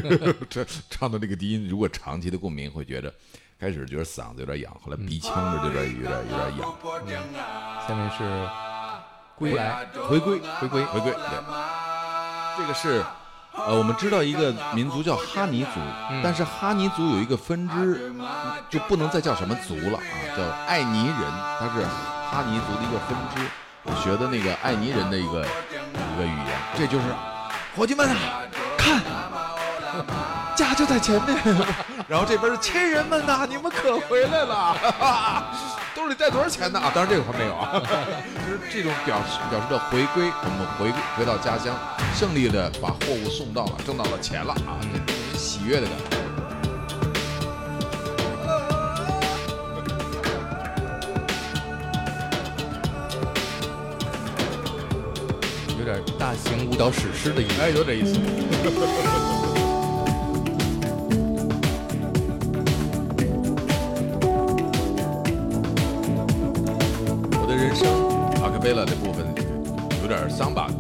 这唱的这个低音，如果长期的共鸣，会觉得开始觉得嗓子有点痒，后来鼻腔这有点有点有点痒。下面是归来，回归，回归回归。对，这个是，呃，我们知道一个民族叫哈尼族，但是哈尼族有一个分支，就不能再叫什么族了啊，叫爱尼人，他是哈尼族的一个分支，我学的那个爱尼人的一个一个语言，这就是，伙计们啊，看，家就在前面，然后这边是亲人们呐、你们可回来了，兜里带多少钱呢？啊，当然这个还没有啊，就是这种表示表示的回归，我们回归回到家乡，胜利的把货物送到了，挣到了钱了啊，这是喜悦的感觉。有点大型舞蹈史诗的意思。哎，有点意思。阿卡贝拉的部分有点桑巴。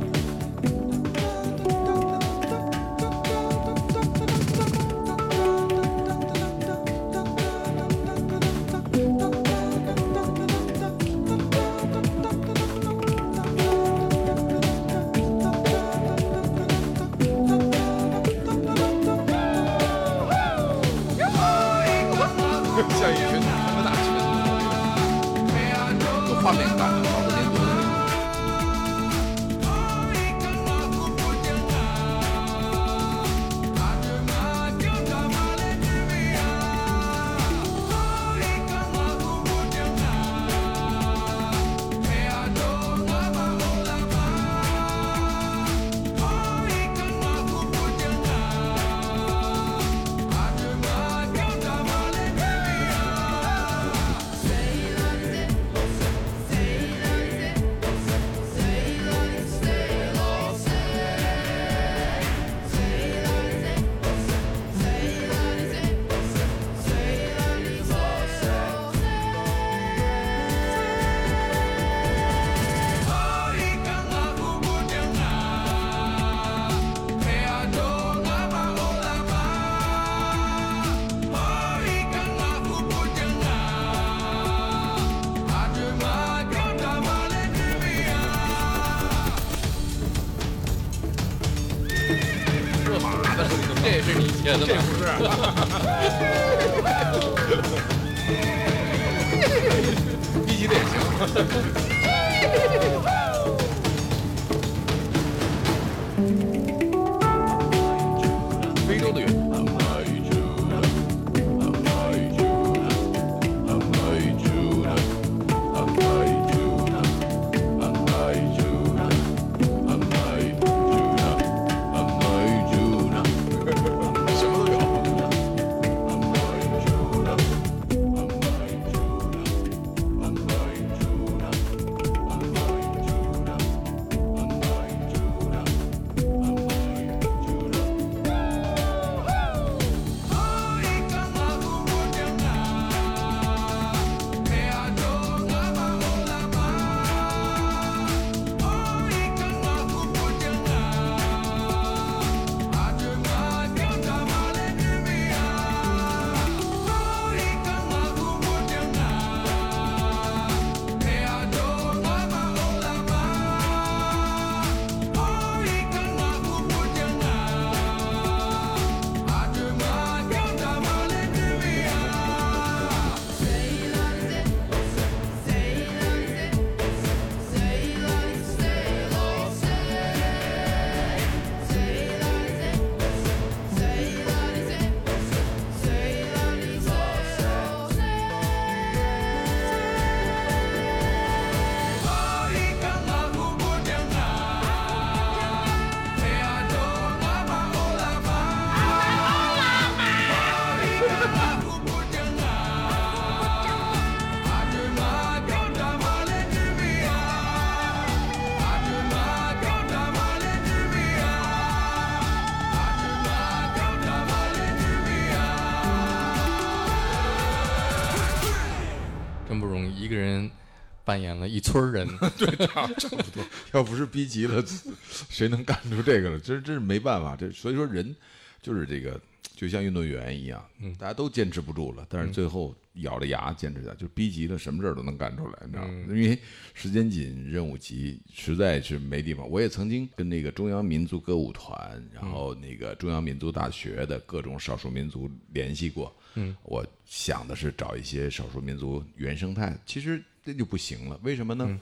扮演了一村人，对。差不多，要不是逼急了，谁能干出这个来？这这是没办法，这所以说人就是这个就像运动员一样，大家都坚持不住了，但是最后咬着牙坚持下，就逼急了，什么事儿都能干出来，你知道吗？因为时间紧，任务急，实在是没地方。我也曾经跟那个中央民族歌舞团，然后那个中央民族大学的各种少数民族联系过。嗯，我想的是找一些少数民族原生态，其实这就不行了。为什么呢？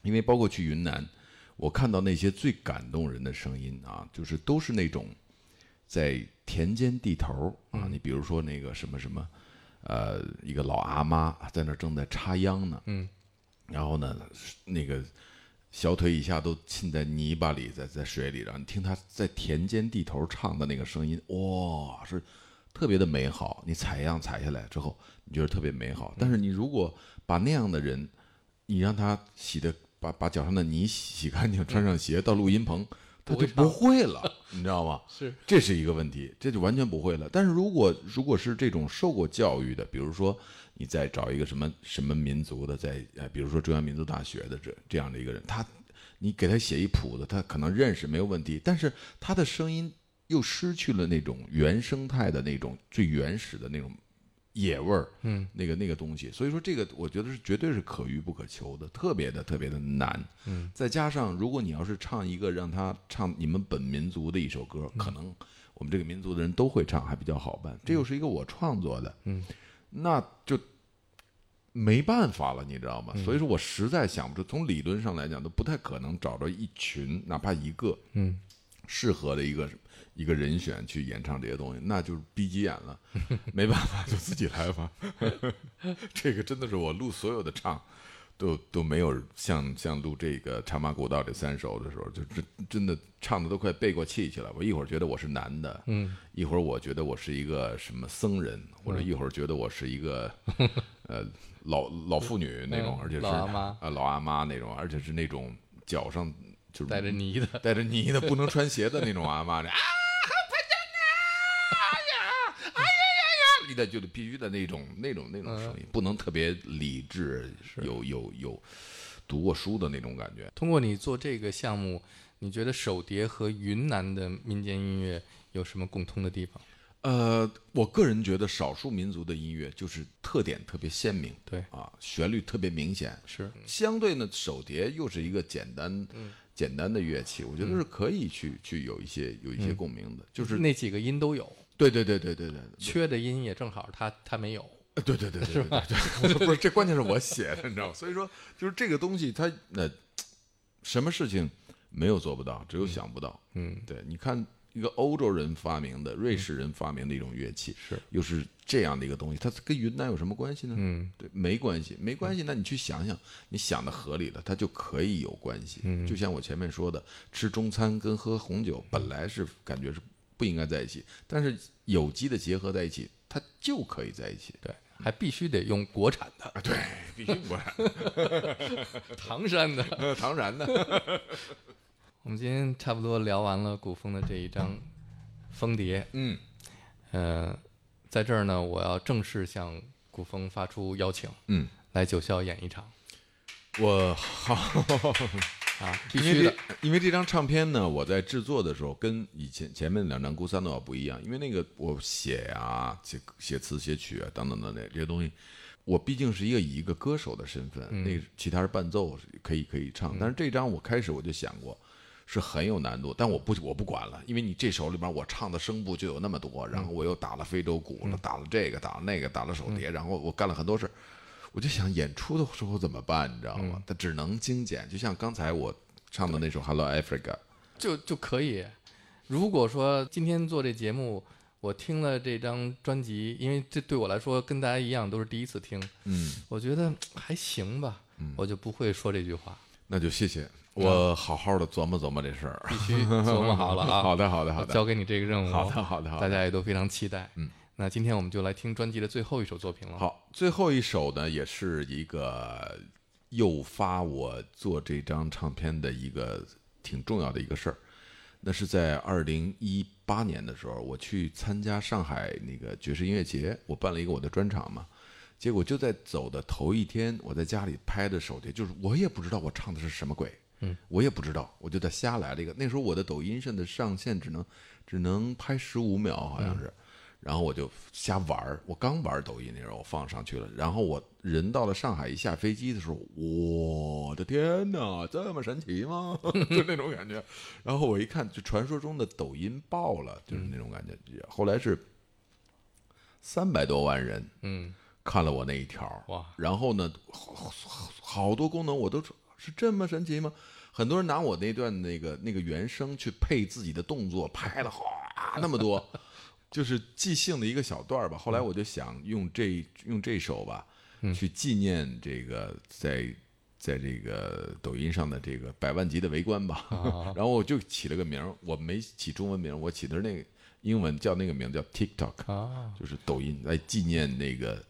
因为包括去云南，我看到那些最感动人的声音啊，就是都是那种在田间地头啊，你比如说那个什么什么，呃，一个老阿妈在那儿正在插秧呢，嗯，然后呢，那个小腿以下都浸在泥巴里，在在水里，然后你听他在田间地头唱的那个声音，哇，是特别的美好。你采样采下来之后，你觉得特别美好。但是你如果把那样的人，你让他洗的把把脚上的泥洗干净，穿上鞋到录音棚，他就不会了，你知道吗？是，这是一个问题，这就完全不会了。但是如果如果是这种受过教育的，比如说你再找一个什么什么民族的，在呃，比如说中央民族大学的这这样的一个人，他你给他写一谱子，他可能认识没有问题，但是他的声音又失去了那种原生态的那种最原始的那种野味儿，嗯，那个那个东西，所以说这个我觉得是绝对是可遇不可求的，特别的特别的难，嗯，再加上如果你要是唱一个让他唱你们本民族的一首歌，可能我们这个民族的人都会唱，还比较好办，这又是一个我创作的，嗯，那就没办法了，你知道吗？所以说我实在想不出，从理论上来讲都不太可能找着一群哪怕一个，嗯，适合的一个一个人选去演唱这些东西，那就是逼急眼了，没办法，就自己来吧。这个真的是我录所有的唱，都都没有像像录这个《茶马古道》这三首的时候，就真真的唱的都快背过气去了。我一会儿觉得我是男的，嗯，一会儿我觉得我是一个什么僧人，或者一会儿觉得我是一个 呃老老妇女那种，嗯而且是老阿妈啊老阿妈那种，而且是那种脚上就是带着泥的，带着泥的不能穿鞋的那种阿妈，啊，快点呐！哎呀，哎呀呀呀！你的就得必须的那种那种那种声音，不能特别理智，有有有读过书的那种感觉。通过你做这个项目，你觉得手碟和云南的民间音乐有什么共通的地方？呃，我个人觉得少数民族的音乐就是特点特别鲜明，对啊，旋律特别明显。是相对呢，手碟又是一个简单、简单的乐器，我觉得是可以去去有一些有一些共鸣的，就是那几个音都有，对对对对对对，缺的音也正好他他没有。呃对对对对对对对，不是这关键是我写的，你知道吗？所以说就是这个东西它，那什么事情没有做不到，只有想不到。嗯，对，你看一个欧洲人发明的、瑞士人发明的一种乐器，是又是这样的一个东西，它跟云南有什么关系呢？嗯，对，没关系，没关系。那你去想想，你想的合理了，它就可以有关系。嗯，就像我前面说的，吃中餐跟喝红酒本来是感觉是不应该在一起，但是有机的结合在一起，它就可以在一起。对，还必须得用国产的啊，对，必须国产，唐山的。唐山的。我们今天差不多聊完了古风的这一张风碟，嗯，呃，在这儿呢，我要正式向古风发出邀请，嗯，来九霄演一场我好，啊，必须的。因为这张唱片呢，我在制作的时候跟以前前面两张《孤三诺》不一样，因为那个我写啊、写写词、写曲啊等等等等这些东西，我毕竟是一个以一个歌手的身份，那个其他是伴奏可以可以唱，但是这张我开始我就想过。是很有难度，但我不我不管了，因为你这首里边我唱的声部就有那么多，然后我又打了非洲鼓了，打了这个，打了那个，打了手碟，然后我干了很多事儿，我就想演出的时候怎么办，你知道吗？它只能精简，就像刚才我唱的那首《Hello Africa》，就就可以。如果说今天做这节目，我听了这张专辑，因为这对我来说跟大家一样都是第一次听，嗯，我觉得还行吧，我就不会说这句话，那就谢谢，我好好的琢磨琢磨这事儿。必须琢磨好了啊。好的，好的，好的，交给你这个任务，好的，好的，好的。大家也都非常期待。嗯，那今天我们就来听专辑的最后一首作品了。，好，最后一首呢，也是一个诱发我做这张唱片的一个挺重要的一个事儿。那是在二零一八年的时候，我去参加上海那个爵士音乐节，我办了一个我的专场嘛。结果就在走的头一天，我在家里拍的手碟，就是我也不知道我唱的是什么鬼，嗯，我也不知道，我就在瞎来了一个。那时候我的抖音上的上限只能只能拍十五秒，好像是。然后我就瞎玩儿，我刚玩抖音那时候我放上去了，然后我人到了上海一下飞机的时候，我的天哪，这么神奇吗？就那种感觉。然后我一看，就传说中的抖音爆了，就是那种感觉。后来是三百多万人嗯，看了我那一条，哇，然后呢，好好好多功能我都是这么神奇吗？很多人拿我那段那个那个原声去配自己的动作，拍了哗那么多，就是即兴的一个小段儿吧。后来我就想用这用这首吧，去纪念这个在在这个抖音上的这个百万级的围观吧。然后我就起了个名儿，我没起中文名，我起的是那个英文叫那个名叫 TikTok。啊，就是抖音来纪念那个，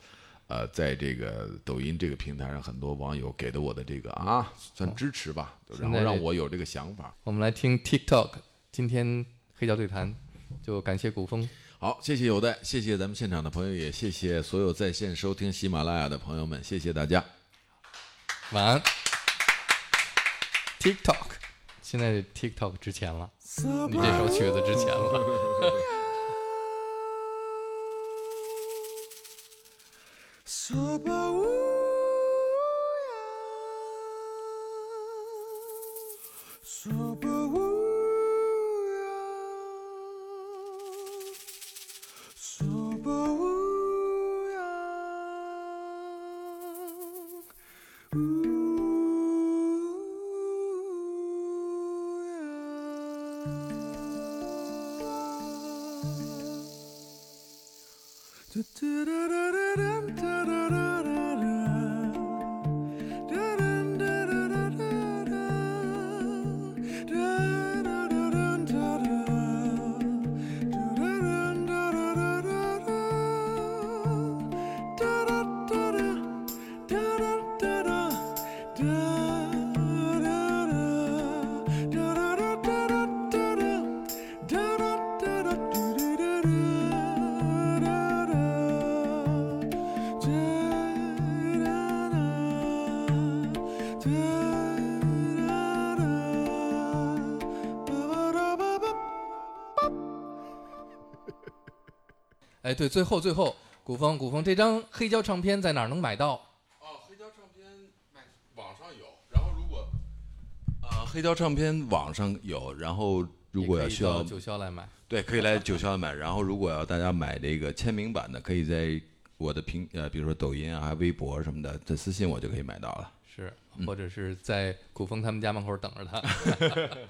呃，在这个抖音这个平台上，很多网友给的我的这个啊，算支持吧，然后让我有这个想法。我们来听 TikTok。今天黑胶对谈就感谢古风，好，谢谢有代，谢谢咱们现场的朋友，也谢谢所有在线收听喜马拉雅的朋友们，谢谢大家。晚安。TikTok，现在 TikTok 值钱了，你这首曲子值钱了。Soba 哎，对，最后最后，古风古风这张黑胶唱片在哪儿能买到？哦，黑胶唱片买网上有，然后如果啊、黑胶唱片网上有，然后如果要需要到九霄来买。对，可以来九霄买。然后如果要大家买这个签名版的，可以在我的平呃，比如说抖音啊、微博什么的，这私信我就可以买到了。是，或者是在古风他们家门口等着他。